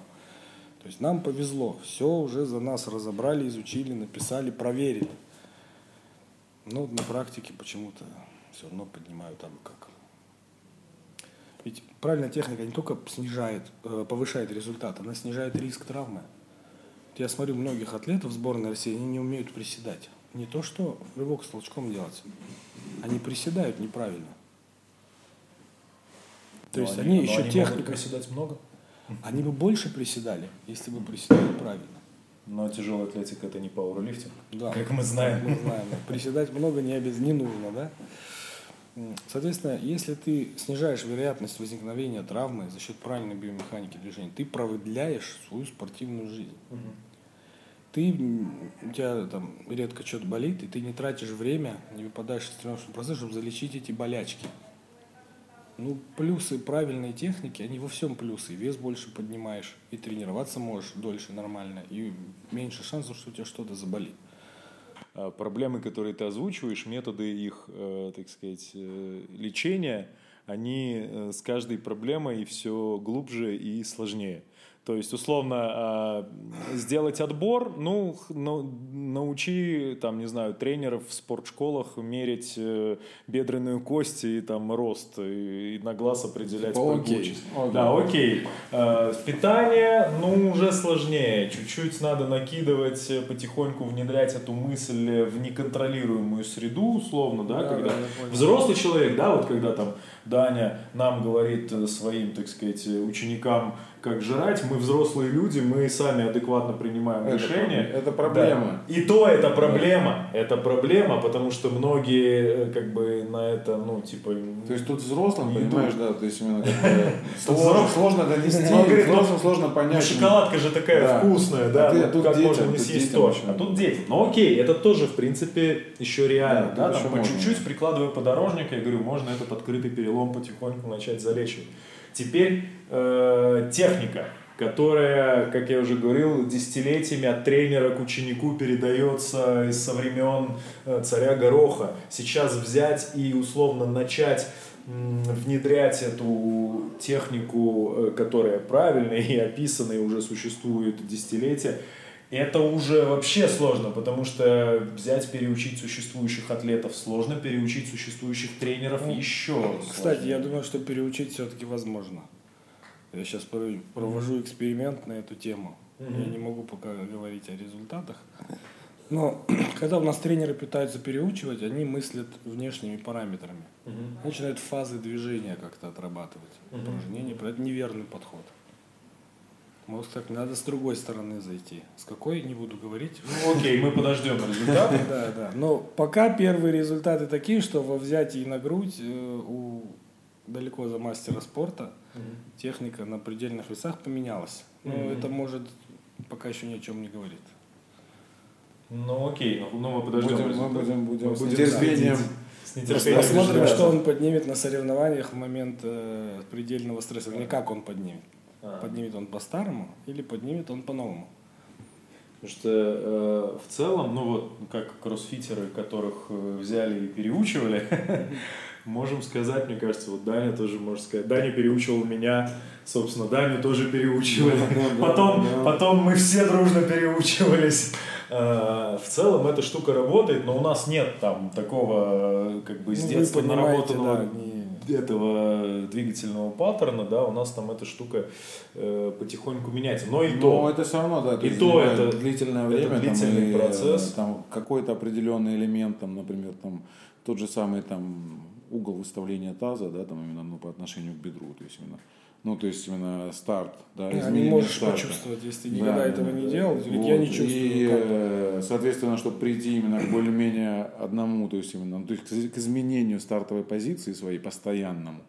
То есть нам повезло. Все уже за нас разобрали, изучили, написали, проверили. Но на практике почему-то все равно поднимают абы как. Ведь правильная техника не только снижает, э, повышает результат, она снижает риск травмы. Вот Я смотрю многих атлетов сборной России, они не умеют приседать. Не то, что рывок с толчком делать. Они приседают неправильно. То Но есть но они еще могут техника. приседать много. Они бы больше приседали, если бы приседали правильно. Но тяжелая атлетика это не пауэрлифтинг. Да. Как мы знаем. Мы знаем. Приседать много не, обяз... не нужно, да? Соответственно, если ты снижаешь вероятность возникновения травмы за счет правильной биомеханики движения, ты продляешь свою спортивную жизнь. Ты, м, у тебя там редко что-то болит, и ты не тратишь время, не выпадаешь из тренировочного процесса, чтобы залечить эти болячки. Ну, плюсы правильной техники, они во всем плюсы. Вес больше поднимаешь, и тренироваться можешь дольше нормально, и меньше шансов, что у тебя что-то заболит. А, Проблемы, которые ты озвучиваешь, методы их, э, так сказать, э, лечения, они э, с каждой проблемой все глубже и сложнее. То есть, условно, а, сделать отбор, ну, научи, там, не знаю, тренеров в спортшколах мерить э, бедренную кость и там рост, и, на глаз определять Типа, окей, окей. Да, окей. Э, Питание, ну, уже сложнее. Чуть-чуть надо накидывать, э, потихоньку внедрять эту мысль в неконтролируемую среду, условно, да, Да, когда да, взрослый человек, да, вот когда там Даня нам говорит э, своим, так сказать, э, ученикам, как жрать, мы взрослые люди, мы сами адекватно принимаем Это решения. проб- это проблема. Да. И то это проблема. Это проблема, потому что многие э, как бы на это, ну, типа... То есть тут взрослым, Не понимаешь, идут. да, то есть именно сложно, взрослым- сложно донести, Он говорит, ну, взрослым сложно Ну, понять. шоколадка же такая Да. вкусная, да, А ну, а тут как можно не съесть то. А тут дети. Ну окей, это тоже, в принципе, еще реально. Да, Да, по чуть-чуть прикладывая подорожник, я говорю, можно этот открытый перелом потихоньку начать залечивать. Теперь э, техника, которая, как я уже говорил, десятилетиями от тренера к ученику передается со времен э, царя Гороха. Сейчас взять и условно начать внедрять эту технику, э, которая правильная и описана, и уже существует десятилетия, это уже вообще сложно, потому что взять, переучить существующих атлетов сложно, переучить существующих тренеров Ну, еще Кстати, я сложнее. думаю, что переучить все-таки возможно. Я сейчас провожу эксперимент на эту тему. Я не могу пока говорить о результатах. Но когда у нас тренеры пытаются переучивать, они мыслят внешними параметрами. Они начинают фазы движения как-то отрабатывать. Мгм. Упражнения. Это неверный подход. Может, так надо с другой стороны зайти. С какой, не буду говорить. Ну окей, мы подождем результат. Да, да. Но пока первые результаты такие, что во взятии на грудь э, у далеко за мастера спорта техника на предельных весах поменялась. Но Мгм. это может пока еще ни о чем не говорит. Ну окей, ну, ну мы подождем мы будем, будем с будем нетерпением. следить. С нетерпением Посмотрим, что он поднимет на соревнованиях в момент э, предельного стресса. Не как он поднимет. А. Поднимет он по-старому или поднимет он по-новому. Потому что э, в целом, ну вот, как кроссфитеры, которых э, взяли и переучивали, можем сказать, мне кажется, вот Даня тоже может сказать. Даня переучивал меня, собственно, Даню тоже переучивали. Потом, потом мы все дружно переучивались. Э, в целом эта штука работает, но у нас нет там такого как бы с Ну, детства наработанного да, этого двигательного паттерна, да, у нас там эта штука э, потихоньку меняется. Но и Но то. это все равно, да, И есть то это- длительное это время, там, длительный и, э, процесс. там какой-то определенный элемент, там, например, там тот же самый там угол выставления таза, да, там именно ну, по отношению к бедру, то есть именно, ну то есть именно старт, да, А, не можешь старта. почувствовать, если ты Да, никогда да, этого да. не делал. Ведь Вот. я не чувствую. И, как. э, соответственно, чтобы прийти именно к более-менее одному, то есть именно, ну, то есть к- изменению стартовой позиции своей постоянному.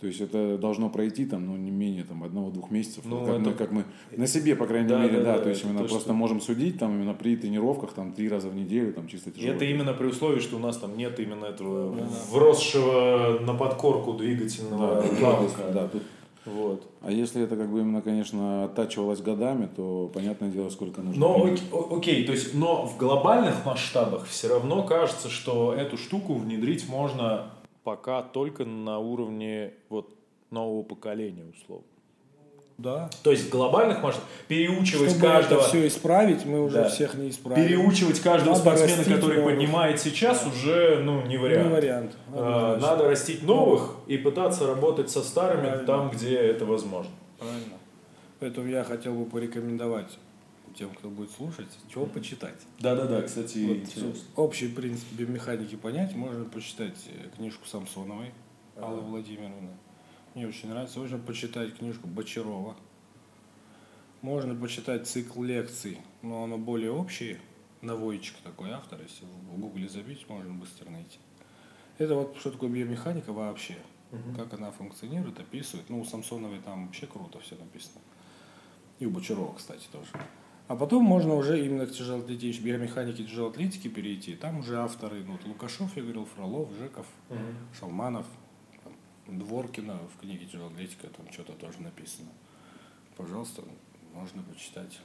То есть это должно пройти там, ну, не менее там, одного-двух месяцев. Ну, Вот как, мы, это- как мы на себе, по крайней Да, мере, да, да, да, то есть именно точно. просто можем судить там именно при тренировках там три раза в неделю, там чисто И тяжело. это именно при условии, что у нас там нет именно этого вросшего на подкорку двигательного да, навыка. да, тут Вот. А если это как бы именно, конечно, оттачивалось годами, то понятное дело, сколько нужно. Но времени. окей, то есть, но в глобальных масштабах все равно кажется, что эту штуку внедрить можно пока только на уровне вот нового поколения, условно. Да. То есть в глобальных масштабах переучивать Чтобы каждого, это все исправить, мы уже Да. всех не исправим. переучивать каждого Надо спортсмена, который новых. поднимает сейчас, уже ну не вариант. Не вариант. Э, Однозначно. Надо растить новых и пытаться работать со старыми Правильно. там, где это возможно. Правильно. Поэтому я хотел бы порекомендовать тем, кто будет слушать, чего почитать. Да-да-да, кстати, Вот, интересно. чтобы общий принцип биомеханики понять, можно почитать э, книжку Самсоновой Аллы Владимировны. Мне очень нравится. Можно почитать книжку Бочарова. Можно почитать цикл лекций, но оно более общий. Навойчик такой автор, если в гугле забить, можно быстро найти. Это вот что такое биомеханика вообще. Как она функционирует, описывает. Ну, у Самсоновой там вообще круто все написано. И у Бочарова, кстати, тоже. А потом можно уже именно к тяжелоатлетической биомеханике тяжелоатлетики перейти. Там уже авторы, ну, вот Лукашов, я говорил, Фролов, Жеков, Шалманов, там, Дворкина в книге «Тяжелоатлетика» там что-то тоже написано. Пожалуйста, можно почитать,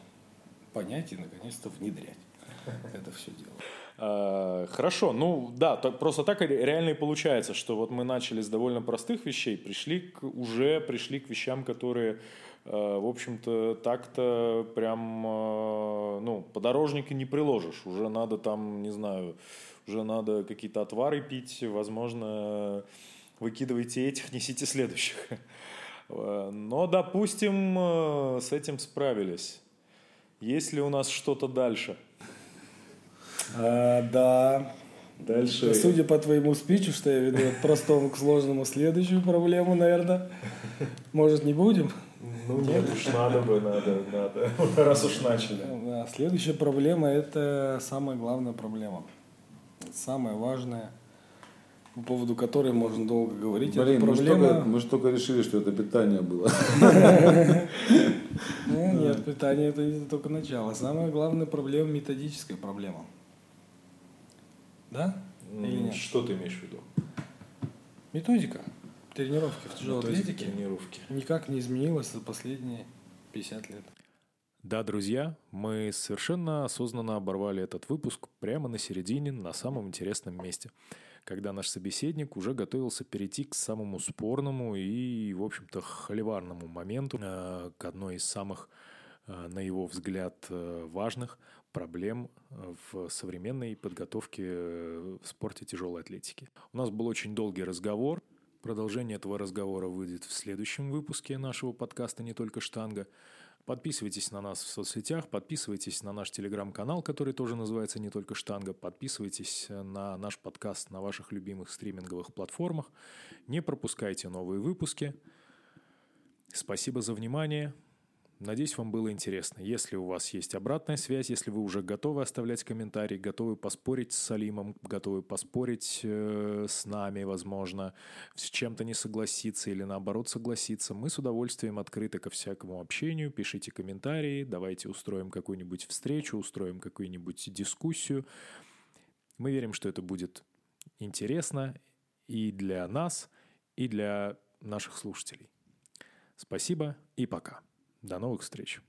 понять и, наконец-то, внедрять это все дело. А, Хорошо, ну да, так- просто так реально и получается, что вот мы начали с довольно простых вещей, пришли к, уже пришли к вещам, которые, э, в общем-то, так-то прям, э, ну, подорожника не приложишь, уже надо там, не знаю, уже надо какие-то отвары пить, возможно, выкидывайте этих, несите следующих. Э, Но, допустим, э, с этим справились. Есть ли у нас что-то дальше? А, да. Дальше. Судя по твоему спичу, что я веду от простому к сложному, следующую проблему, наверное, может, не будем? Ну нет уж, надо бы, надо, надо. Раз уж начали. Да, следующая проблема – это самая главная проблема. Самая важная, по поводу которой можно долго говорить. Блин, это мы же, проблема... только, мы же только решили, что это питание было. Ну, нет, питание – это только начало. Самая главная проблема – методическая проблема. Да? Или нет? Что ты имеешь в виду? Методика тренировки в тяжелой атлетике тренировки. никак не изменилась за последние 50 лет. Да, друзья, мы совершенно осознанно оборвали этот выпуск прямо на середине, на самом интересном месте, когда наш собеседник уже готовился перейти к самому спорному и, в общем-то, холиварному моменту, э, к одной из самых, э, на его взгляд, э, важных проблем в современной подготовке в спорте тяжелой атлетики. У нас был очень долгий разговор. Продолжение этого разговора выйдет в следующем выпуске нашего подкаста «Не только штанга». Подписывайтесь на нас в соцсетях, подписывайтесь на наш телеграм-канал, который тоже называется «Не только штанга», подписывайтесь на наш подкаст на ваших любимых стриминговых платформах, не пропускайте новые выпуски. Спасибо за внимание. Надеюсь, вам было интересно. Если у вас есть обратная связь, если вы уже готовы оставлять комментарии, готовы поспорить с Салимом, готовы поспорить э, с нами, возможно, с чем-то не согласиться или наоборот согласиться, мы с удовольствием открыты ко всякому общению. Пишите комментарии, давайте устроим какую-нибудь встречу, устроим какую-нибудь дискуссию. Мы верим, что это будет интересно и для нас, и для наших слушателей. Спасибо и пока. До новых встреч.